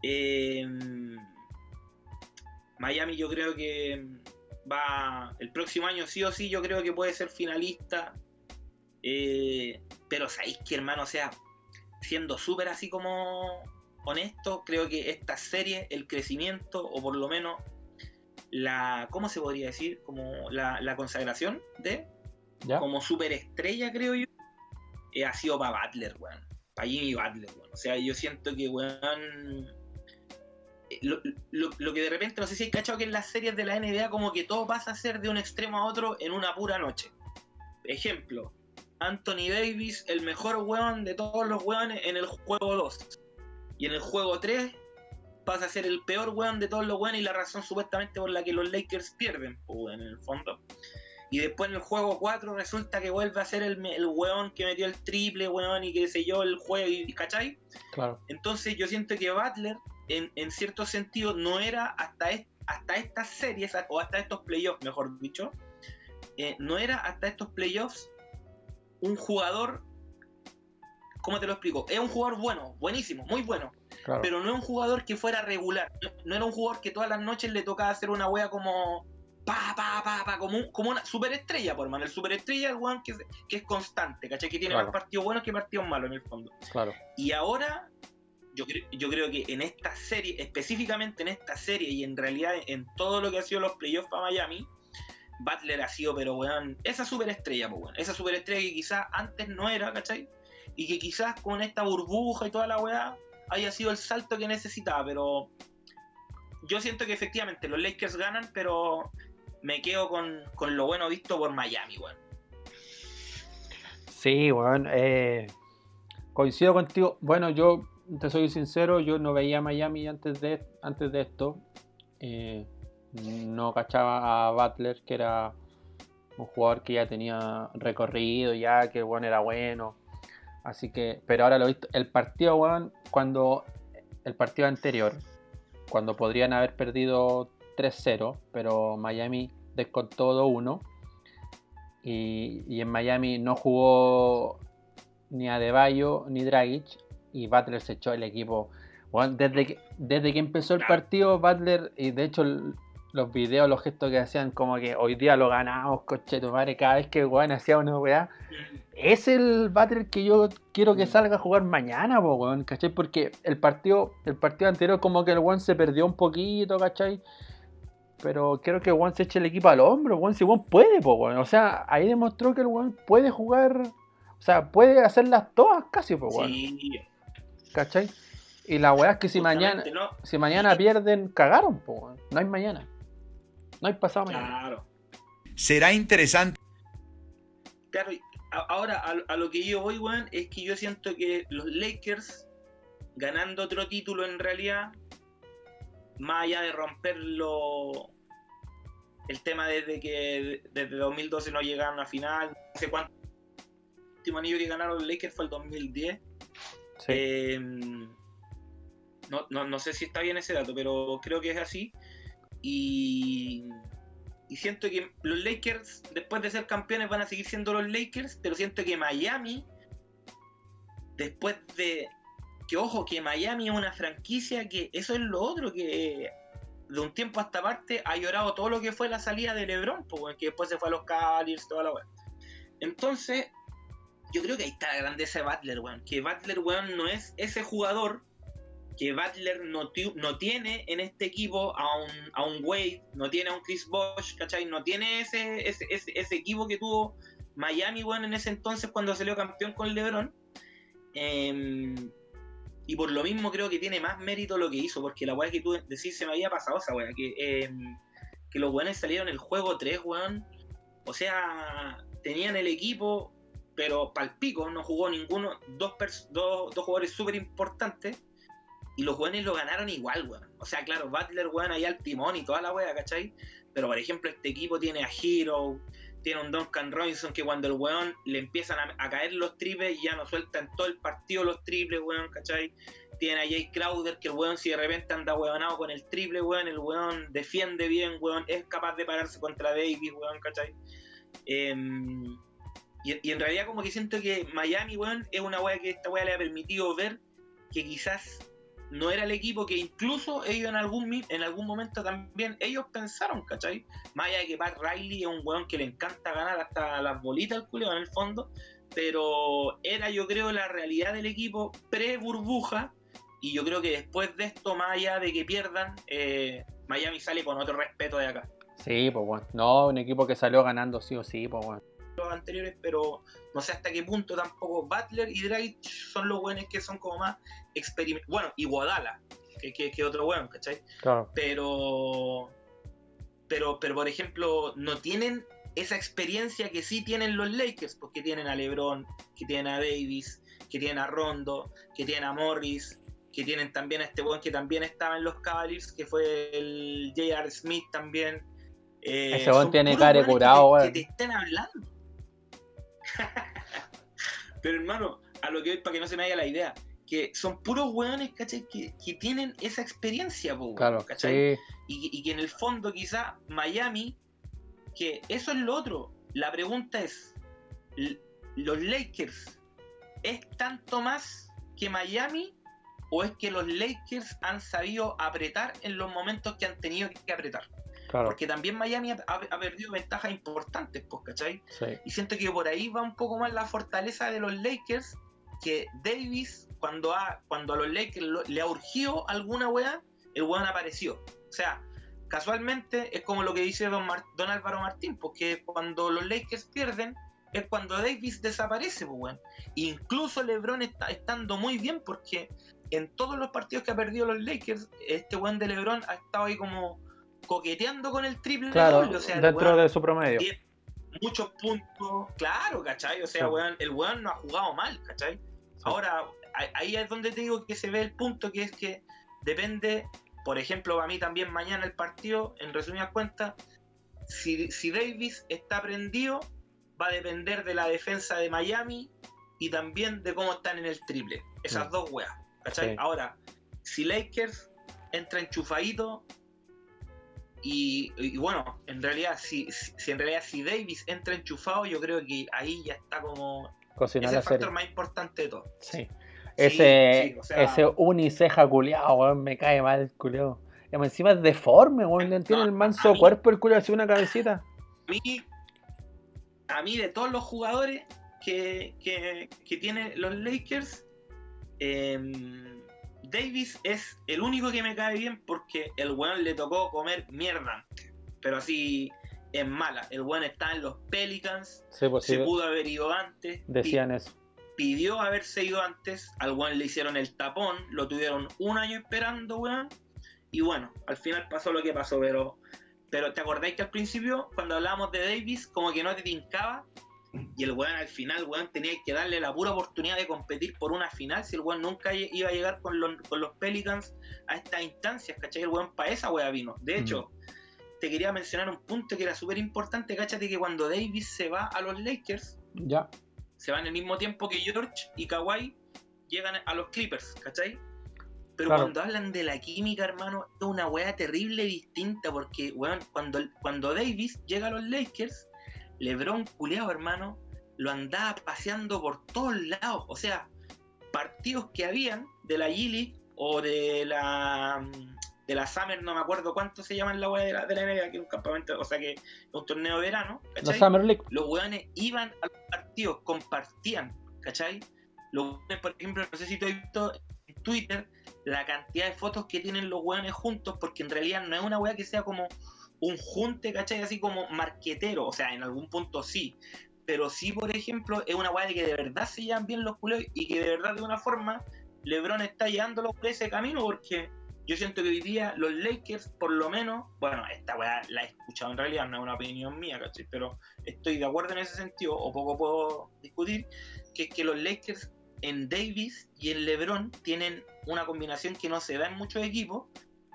em, Miami yo creo que va el próximo año sí o sí yo creo que puede ser finalista Eh, pero sabéis que hermano o sea siendo súper así como honesto creo que esta serie el crecimiento o por lo menos la ¿cómo se podría decir? como la, la consagración de ¿Ya? como superestrella creo yo eh, ha sido para Butler weón para Jimmy Butler weón o sea yo siento que weón eh, lo, lo- lo que de repente no sé si hay cachado que en las series de la NBA como que todo pasa a ser de un extremo a otro en una pura noche. Ejemplo, Anthony Davis, el mejor weón de todos los weones en el juego 2. Y en el juego 3 pasa a ser el peor weón de todos los weones y la razón supuestamente por la que los Lakers pierden, pues, en el fondo. Y después en el juego 4 resulta que vuelve a ser el, el weón que metió el triple, weón, y que sé yo, el juego, y, ¿cachai? Claro. Entonces yo siento que Butler, en, en cierto sentido, no era hasta, es- hasta estas series, o hasta estos playoffs, mejor dicho, eh, no era hasta estos playoffs un jugador, ¿cómo te lo explico? Es un jugador bueno, buenísimo, muy bueno, Claro. pero no es un jugador que fuera regular, no, no era un jugador que todas las noches le tocaba hacer una wea como... Pa, pa, pa, pa, como, un- como una superestrella, por mano. El superestrella es el weón que, es- que es constante, ¿cachai? Que tiene Claro. más partidos buenos que partidos malos en el fondo. claro. Y ahora, yo, cre- yo creo que en esta serie, específicamente en esta serie y en realidad en todo lo que ha sido los playoffs para Miami, Butler ha sido, pero weón, esa superestrella, pues weón, esa superestrella que quizás antes no era, ¿cachai? Y que quizás con esta burbuja y toda la weá haya sido el salto que necesitaba, pero yo siento que efectivamente los Lakers ganan, pero me quedo con, con lo bueno visto por Miami, weón. Sí, weón. eh, coincido contigo. Bueno, yo te soy sincero, yo no veía Miami antes de, antes de esto. Eh, no cachaba a Butler, que era un jugador que ya tenía recorrido, ya que weón era bueno. Así que, pero ahora lo he visto. El partido, weón, cuando el partido anterior, cuando podrían haber perdido 3-0, pero Miami descontó 2-1. Y, y en Miami no jugó ni Adebayo ni Dragic. Y Butler se echó el equipo. Desde, que, desde que empezó el partido, Butler, y de hecho el- los videos, los gestos que hacían, como que hoy día lo ganamos, coche tu madre, cada vez que weón hacía una weá. Es el Butler que yo quiero que Mm. salga a jugar mañana, po, weón, ¿cachai? Porque el partido, el partido anterior como que el weón se perdió un poquito, ¿cachai? Pero quiero que weón se eche el equipo al hombro, weón, si weón puede, po, weón. O sea, ahí demostró que el weón puede jugar, o sea, puede hacerlas todas casi, po, weón, Sí, ¿cachai? Y la weá es que si mañana, si mañana pierden, cagaron, po, weón. No hay mañana. No hay pasado mañana. Claro. Será interesante. Claro, ahora a, a lo que yo voy, weón, es que yo siento que los Lakers, ganando otro título en realidad, más allá de romperlo, el tema desde que desde 2012 no llegaron a final, no sé cuánto, el último anillo que ganaron los Lakers fue el 2010. Sí. Eh, no, no, no sé si está bien ese dato, pero creo que es así. Y, y siento que los Lakers, después de ser campeones, van a seguir siendo los Lakers, pero siento que Miami, después de... Que ojo, que Miami es una franquicia que eso es lo otro que de un tiempo a esta parte ha llorado todo lo que fue la salida de LeBron, pues, weón, que después se fue a los Cavaliers, toda la weá. Entonces, yo creo que ahí está la grandeza de Butler, weón. Que Butler, weón, no es ese jugador que Butler no, no tiene en este equipo a un, a un Wade, no tiene a un Chris Bosh, ¿cachai? No tiene ese, ese, ese, ese equipo que tuvo Miami, weón, en ese entonces cuando salió campeón con LeBron. Em, y por lo mismo creo que tiene más mérito lo que hizo, porque la weá que tú decís se me había pasado esa weá, que, em, que los weones salieron el juego 3, weón. O sea, tenían el equipo, pero palpico, no jugó ninguno, dos, dos, dos jugadores súper importantes, y los weones lo ganaron igual, weón. O sea, claro, Butler, weón, ahí al timón y toda la weá, ¿cachai? Pero por ejemplo, este equipo tiene a Hero, tiene un Duncan Robinson que cuando el weón le empiezan a, caer los triples ya no suelta en todo el partido los triples, weón, ¿cachai? Tiene a Jay Crowder que el weón si de repente anda weonado con el triple, weón, el weón defiende bien, weón, es capaz de pararse contra Davis, weón, ¿cachai? Em, y, y en realidad como que siento que Miami, weón, es una weá que esta weá le ha permitido ver que quizás no era el equipo que incluso ellos en algún, en algún momento también ellos pensaron, ¿cachai? Más allá de que Pat Riley es un weón que le encanta ganar hasta las bolitas al culeo en el fondo, pero era yo creo la realidad del equipo pre-burbuja y yo creo que después de esto, más allá de que pierdan, eh, Miami sale con otro respeto de acá. Sí, pues bueno. No, un equipo que salió ganando sí o sí, pues bueno. Los anteriores, pero no sé hasta qué punto tampoco Butler y Drake son los buenos que son como más experimentales. Bueno, y Guadala, que, que, que otro bueno, ¿cachai? Claro. pero pero pero por ejemplo no tienen esa experiencia que sí tienen los Lakers porque tienen a LeBron que tienen a Davis que tienen a Rondo que tienen a Morris que tienen también a este buen que también estaba en los Cavaliers que fue el J.R. Smith también Eh, Ese son tiene que curado, weón. que te estén hablando pero hermano a lo que voy para que no se me vaya la idea que son puros weones, ¿cachai? Que, que tienen esa experiencia, po, Claro, ¿cachai? sí. y, y que en el fondo quizá Miami, que eso es lo otro. La pregunta es, ¿los Lakers es tanto más que Miami o es que los Lakers han sabido apretar en los momentos que han tenido que apretar? Claro, Porque también Miami ha, perdido ventajas importantes, pues, ¿cachai? sí. Y siento que por ahí va un poco más la fortaleza de los Lakers, que Davis, cuando, ha, cuando a los Lakers lo- le ha urgido alguna weá, el weón apareció. O sea, casualmente es como lo que dice Don, Mar- Don Álvaro Martín, porque cuando los Lakers pierden, es cuando Davis desaparece, pues, weón. Incluso LeBron está estando muy bien, porque en todos los partidos que ha perdido los Lakers, este weón de LeBron ha estado ahí como coqueteando con el triple Claro, doble, o sea, dentro weón de su promedio. muchos puntos. Claro, ¿cachai? O sea, Sí. weón, el weón no ha jugado mal, ¿cachai? Ahora, ahí es donde te digo que se ve el punto, que es que depende, por ejemplo, para mí también mañana el partido, en resumidas cuentas, si, si Davis está prendido, va a depender de la defensa de Miami y también de cómo están en el triple. Esas dos weas, ¿cachai? Ahora, si Lakers entra enchufadito y, y bueno, en realidad, si, si, si en realidad si Davis entra enchufado, yo creo que ahí ya está como... Cocinar el la factor serie. más importante de todo. Sí. Ese, sí, o sea- ese uniceja culiao, weón, me cae mal, más encima es deforme, weón. No, Tiene el manso mí- cuerpo, el culiao, así una cabecita. A mí, a mí de todos los jugadores que, que, que tienen los Lakers, em, Davis es el único que me cae bien porque el weón le tocó comer mierda antes. Pero así en mala. El weón está en los Pelicans, Sí, pues sí, se pudo haber ido antes. pi- decían eso. pidió haberse ido antes, al weón le hicieron el tapón, lo tuvieron un año esperando, weón. Y bueno, al final pasó lo que pasó, pero, pero ¿te acordáis que al principio, cuando hablábamos de Davis, como que no te tincaba? Y el weón al final, weón, tenía que darle la pura oportunidad de competir por una final, si el weón nunca iba a llegar con los, con los Pelicans a estas instancias, ¿cachai? El weón para esa weá vino. De hecho, te quería mencionar un punto que era súper importante, cáchate que cuando Davis se va a los Lakers, Ya. se van al mismo tiempo que George y Kawhi llegan a los Clippers, ¿cachai? Pero Claro. cuando hablan de la química, hermano, es una weá terrible distinta, porque, weón, cuando, cuando Davis llega a los Lakers, LeBron culeado, hermano, lo andaba paseando por todos lados. O sea, partidos que habían de la G-League o de la de la Summer, no me acuerdo cuánto se llaman la weá de la, de la NBA, que es un campamento, o sea que es un torneo de verano, La ¿cachai? Summer League. los weones iban a los partidos, compartían, ¿cachai? Los weones, por ejemplo, no sé si tú has visto en Twitter la cantidad de fotos que tienen los weones juntos, porque en realidad no es una weá que sea como un junte, ¿cachai? Así como marquetero, o sea, en algún punto sí, pero sí, por ejemplo, es una weá de que de verdad se llevan bien los culeos y que de verdad de una forma LeBron está llevándolo por ese camino porque yo siento que hoy día los Lakers, por lo menos, bueno, esta weá la he escuchado en realidad, no es una opinión mía, ¿cachai? Pero estoy de acuerdo en ese sentido, o poco puedo discutir, que es que los Lakers en Davis y en LeBron tienen una combinación que no se da en muchos equipos,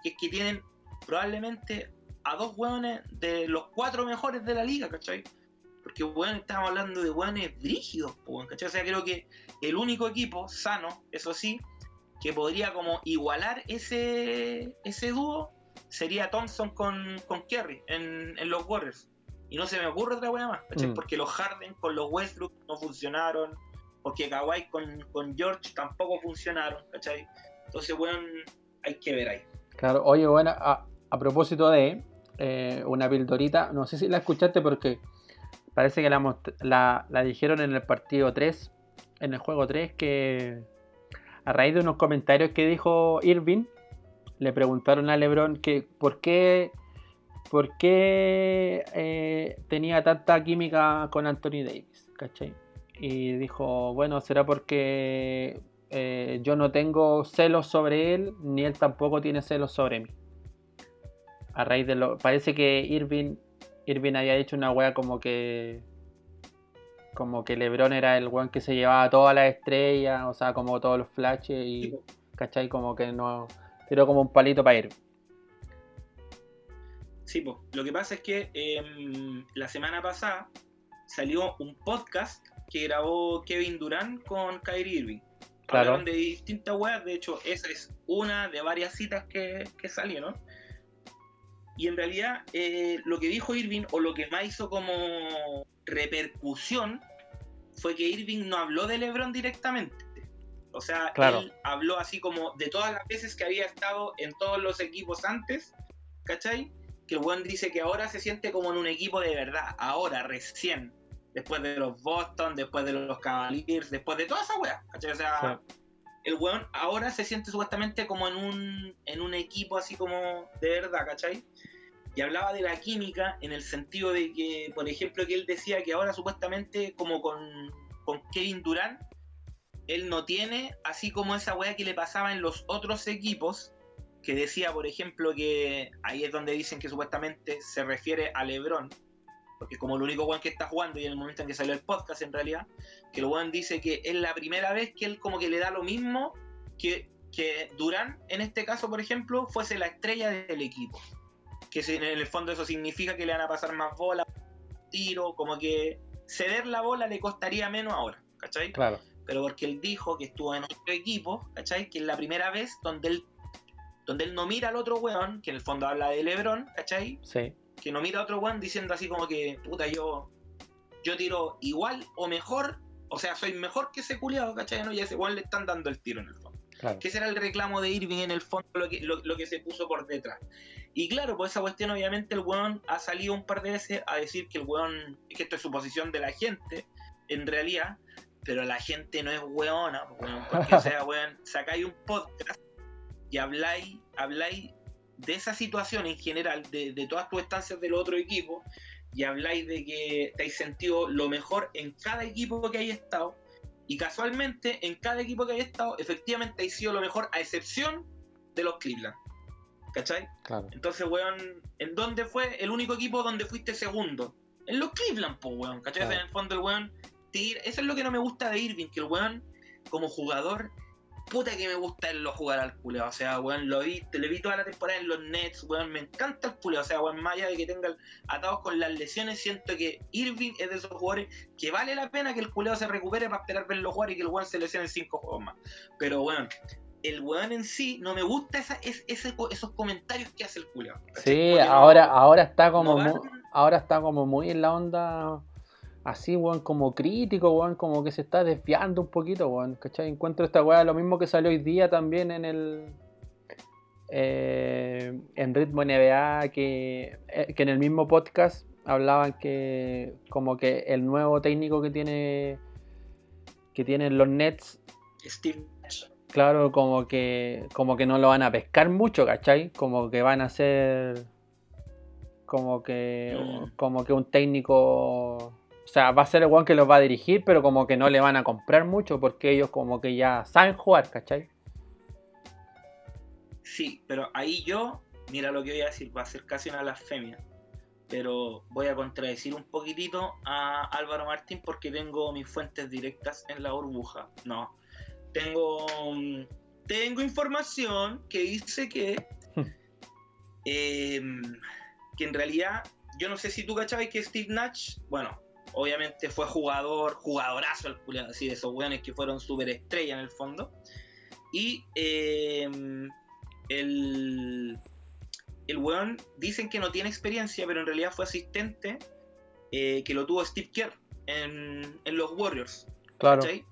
que es que tienen probablemente a dos hueones de los cuatro mejores de la liga, ¿cachai? Porque, weón, estamos hablando de hueones brígidos, ¿cachai? O sea, creo que el único equipo sano, eso sí, que podría como igualar ese, ese dúo sería Thompson con, con Kerry en, los Warriors. Y no se me ocurre otra weá más, ¿cachai? Mm. Porque los Harden con los Westbrook no funcionaron, porque Kawhi con, con George tampoco funcionaron, ¿cachai? Entonces, weón, hay que ver ahí. Claro, oye, bueno, a, propósito de eh, una pildorita, no sé si la escuchaste porque parece que la, la, la dijeron en el partido 3, en el juego 3, que a raíz de unos comentarios que dijo Irving, le preguntaron a LeBron que por qué, por qué eh, tenía tanta química con Anthony Davis, ¿cachai? Y dijo, bueno, será porque eh, yo no tengo celos sobre él, ni él tampoco tiene celos sobre mí. A raíz de lo. Parece que Irving, Irving había dicho una wea como que como que LeBron era el weón que se llevaba todas las estrellas, o sea, como todos los flashes y, ¿cachai? Como que no, tiró como un palito para ir. Sí, pues, lo que pasa es que em, la semana pasada salió un podcast que grabó Kevin Durant con Kyrie Irving. Claro. Hablaron de distintas weas, de hecho, esa es una de varias citas que, que salieron. Y en realidad, eh, lo que dijo Irving, o lo que más hizo como repercusión, fue que Irving no habló de LeBron directamente. O sea, él habló así como de todas las veces que había estado en todos los equipos antes, ¿cachai? Que el buen dice que ahora se siente como en un equipo de verdad, ahora, recién, después de los Boston, después de los Cavaliers, después de toda esa weá, ¿cachai? O sea, el weón ahora se siente supuestamente como en un, en un equipo así como de verdad, ¿cachai? Y hablaba de la química en el sentido de que, por ejemplo, que él decía que ahora supuestamente como con, con Kevin Durant, él no tiene, así como esa weá que le pasaba en los otros equipos, que decía, por ejemplo, que ahí es donde dicen que supuestamente se refiere a Lebron, porque como el único weón que está jugando y en el momento en que salió el podcast en realidad, que el weón dice que es la primera vez que él como que le da lo mismo que, que Durán, en este caso, por ejemplo, fuese la estrella del equipo que en el fondo eso significa que le van a pasar más bola, tiro, como que ceder la bola le costaría menos ahora, ¿cachai? Claro. Pero porque él dijo que estuvo en otro equipo, ¿cachai? Que es la primera vez donde él, donde él no mira al otro weón, que en el fondo habla de Lebron, ¿cachai? Sí. Que no mira a otro weón diciendo así como que, puta, yo, yo tiro igual o mejor, o sea, soy mejor que ese culiado, ¿cachai? ¿no? Y a ese weón le están dando el tiro en el fondo. Claro. Que ese era el reclamo de Irving en el fondo, lo que, lo que se puso por detrás. Y claro, por esa cuestión obviamente el weón ha salido un par de veces a decir que el weón, que esto es suposición de la gente, en realidad, pero la gente no es weona, weón, porque o sea, weón, sacáis un podcast y habláis, habláis de esa situación en general, de, de todas tus estancias del otro equipo, y habláis de que te habéis sentido lo mejor en cada equipo que hay estado, y casualmente en cada equipo que hay estado, efectivamente habéis sido lo mejor, a excepción de los Cleveland. ¿Cachai? Entonces, weón, ¿en dónde fue el único equipo donde fuiste segundo? En los Cleveland, pues, weón, ¿cachai? En el fondo el weón, eso es lo que no me gusta de Irving, que el weón, como jugador, puta que me gusta él lo jugar al culeo. O sea, weón, lo vi, te le vi toda la temporada en los Nets, weón, me encanta el culeo. O sea, weón, más allá de que tenga atados con las lesiones, siento que Irving es de esos jugadores que vale la pena que el culeo se recupere para esperar verlo jugar y que el weón se lesione en cinco juegos más. Pero, weón, el weón en sí no me gusta esa, esos comentarios que hace el culo. Sí, ahora, ahora está como muy, ahora está como muy en la onda así, weón, como crítico, weón, como que se está desviando un poquito, weón, ¿cachai? Encuentro esta weá lo mismo que salió hoy día también en el eh, en Ritmo NBA que, eh, que en el mismo podcast hablaban que como que el nuevo técnico que tiene que tienen los Nets Steve Claro, como que, como que no lo van a pescar mucho, ¿cachai? Como que van a ser como que, Mm. como que un técnico, o sea, va a ser el one que los va a dirigir, pero como que no le van a comprar mucho porque ellos como que ya saben jugar, ¿cachai? Sí, pero ahí yo, mira lo que voy a decir, va a ser casi una blasfemia. Pero voy a contradecir un poquitito a Álvaro Martín porque tengo mis fuentes directas en la burbuja. No. Tengo. Tengo información que dice que. em, que en realidad. Yo no sé si tú cachabas que Steve Nash. Bueno, obviamente fue jugador, jugadorazo el culiado, así de esos weones que fueron súper estrella en el fondo. Y em, el, el weón dicen que no tiene experiencia, pero en realidad fue asistente eh, que lo tuvo Steve Kerr en, en los Warriors. Claro. ¿cachai?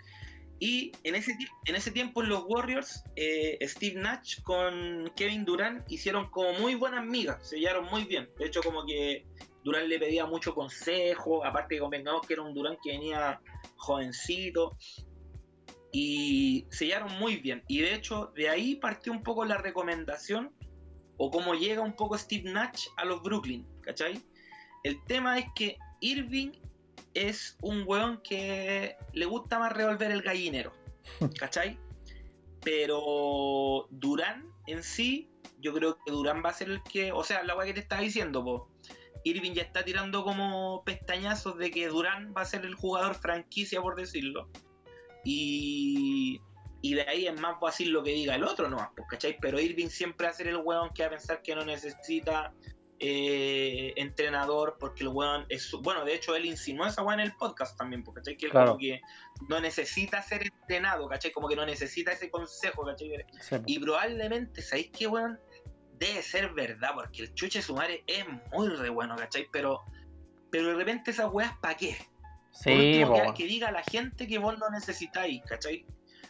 Y en ese, en ese tiempo en los Warriors, eh, Steve Nash con Kevin Durant hicieron como muy buenas migas, se llevaron muy bien. De hecho, como que Durant le pedía mucho consejo, aparte que convengamos que era un Durant que venía jovencito, y se llevaron muy bien. Y de hecho, de ahí partió un poco la recomendación, o cómo llega un poco Steve Nash a los Brooklyn, ¿cachai? El tema es que Irving es un weón que le gusta más revolver el gallinero, ¿cachai? Pero Durán en sí, yo creo que Durán va a ser el que, o sea, la weá que te estaba diciendo, po. Irving ya está tirando como pestañazos de que Durán va a ser el jugador franquicia, por decirlo. Y, y de ahí es más fácil lo que diga el otro nomás, ¿cachai? Pero Irving siempre va a ser el weón que va a pensar que no necesita eh, entrenador porque el weón es bueno de hecho él insinuó esa weón en el podcast también porque ¿cachai? que él Claro. como que no necesita ser entrenado ¿cachai? como que no necesita ese consejo ¿cachai? Sí, po. y probablemente ¿sabéis qué weón? debe ser verdad porque el chuche sumare es muy re bueno ¿cachai? pero pero de repente esas weas ¿para qué? Sí, último, que, que diga a la gente que vos no necesitáis, ¿cachai?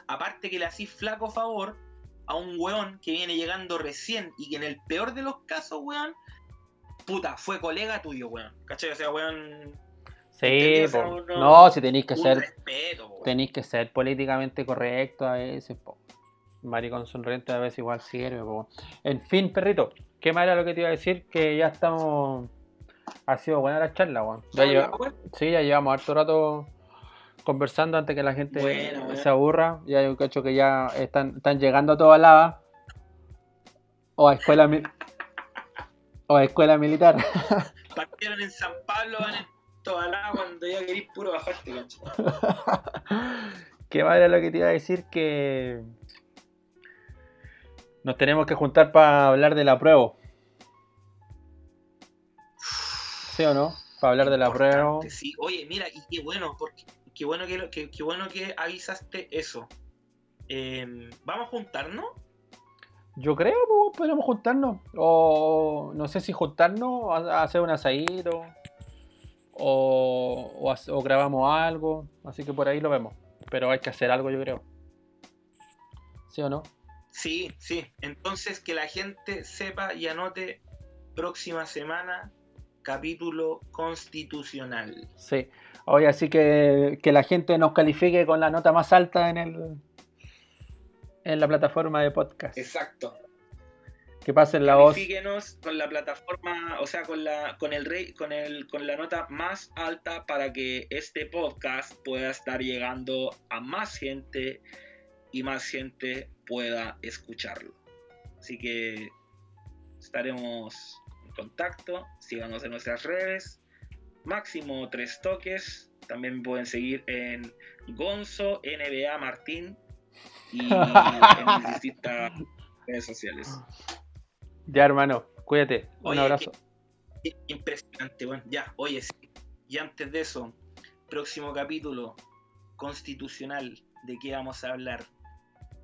Aparte que le hacís flaco favor a un weón que viene llegando recién y que en el peor de los casos, weón, puta, fue colega tuyo, weón. ¿Cachai? O sea, weón, Sí, ¿entendí? O sea, po. uno- No, si tenéis que un ser, tenéis que ser políticamente correcto a veces, po. Maricón sonriente a veces igual sirve, po. En fin, perrito, ¿qué más era lo que te iba a decir? Que ya estamos. Ha sido buena la charla, weón. Ya ¿Sabes lleva-? Sí, ya llevamos harto rato conversando antes que la gente buena. se aburra. Ya yo cacho que ya están, están llegando a toda lava. O a escuela o escuela militar. Partieron en San Pablo, van en Tobalá cuando ya querís puro bajarte, ¿cachai? ¿Qué era lo que te iba a decir? Que nos tenemos que juntar para hablar de la prueba. ¿Sí o no? Para hablar de la prueba. Sí, oye, mira, y qué bueno, porque qué bueno que, que- qué bueno que avisaste eso. Em, ¿Vamos a juntarnos? Yo creo, pues, podríamos juntarnos. O no sé si juntarnos, a- a hacer un asadito. O, o, o grabamos algo. Así que por ahí lo vemos. Pero hay que hacer algo, yo creo. ¿Sí o no? Sí, sí. Entonces que la gente sepa y anote próxima semana capítulo constitucional. Sí. Oye, así que que la gente nos califique con la nota más alta en el en la plataforma de podcast. Exacto. Que pasen la voz. Califíquenos con la plataforma, o sea, con la con el rey, con el con la nota más alta para que este podcast pueda estar llegando a más gente y más gente pueda escucharlo. Así que estaremos en contacto, síganos en nuestras redes, máximo tres toques, también pueden seguir en Gonzo NBA Martín y en distintas redes sociales. Ya, hermano, cuídate. Un abrazo. Qué Impresionante, bueno, ya, oye, sí. Y antes de eso, próximo capítulo constitucional, ¿de qué vamos a hablar?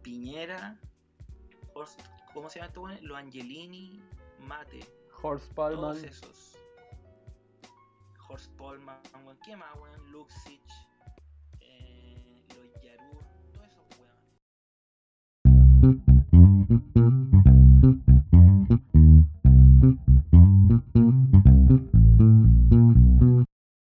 Piñera, Horst- ¿cómo se llama esto? weón? Los Angelini, Mate, Horst todos Palman. esos. Horst Polman, weón, ¿qué más, weón? Luxich, Thank you.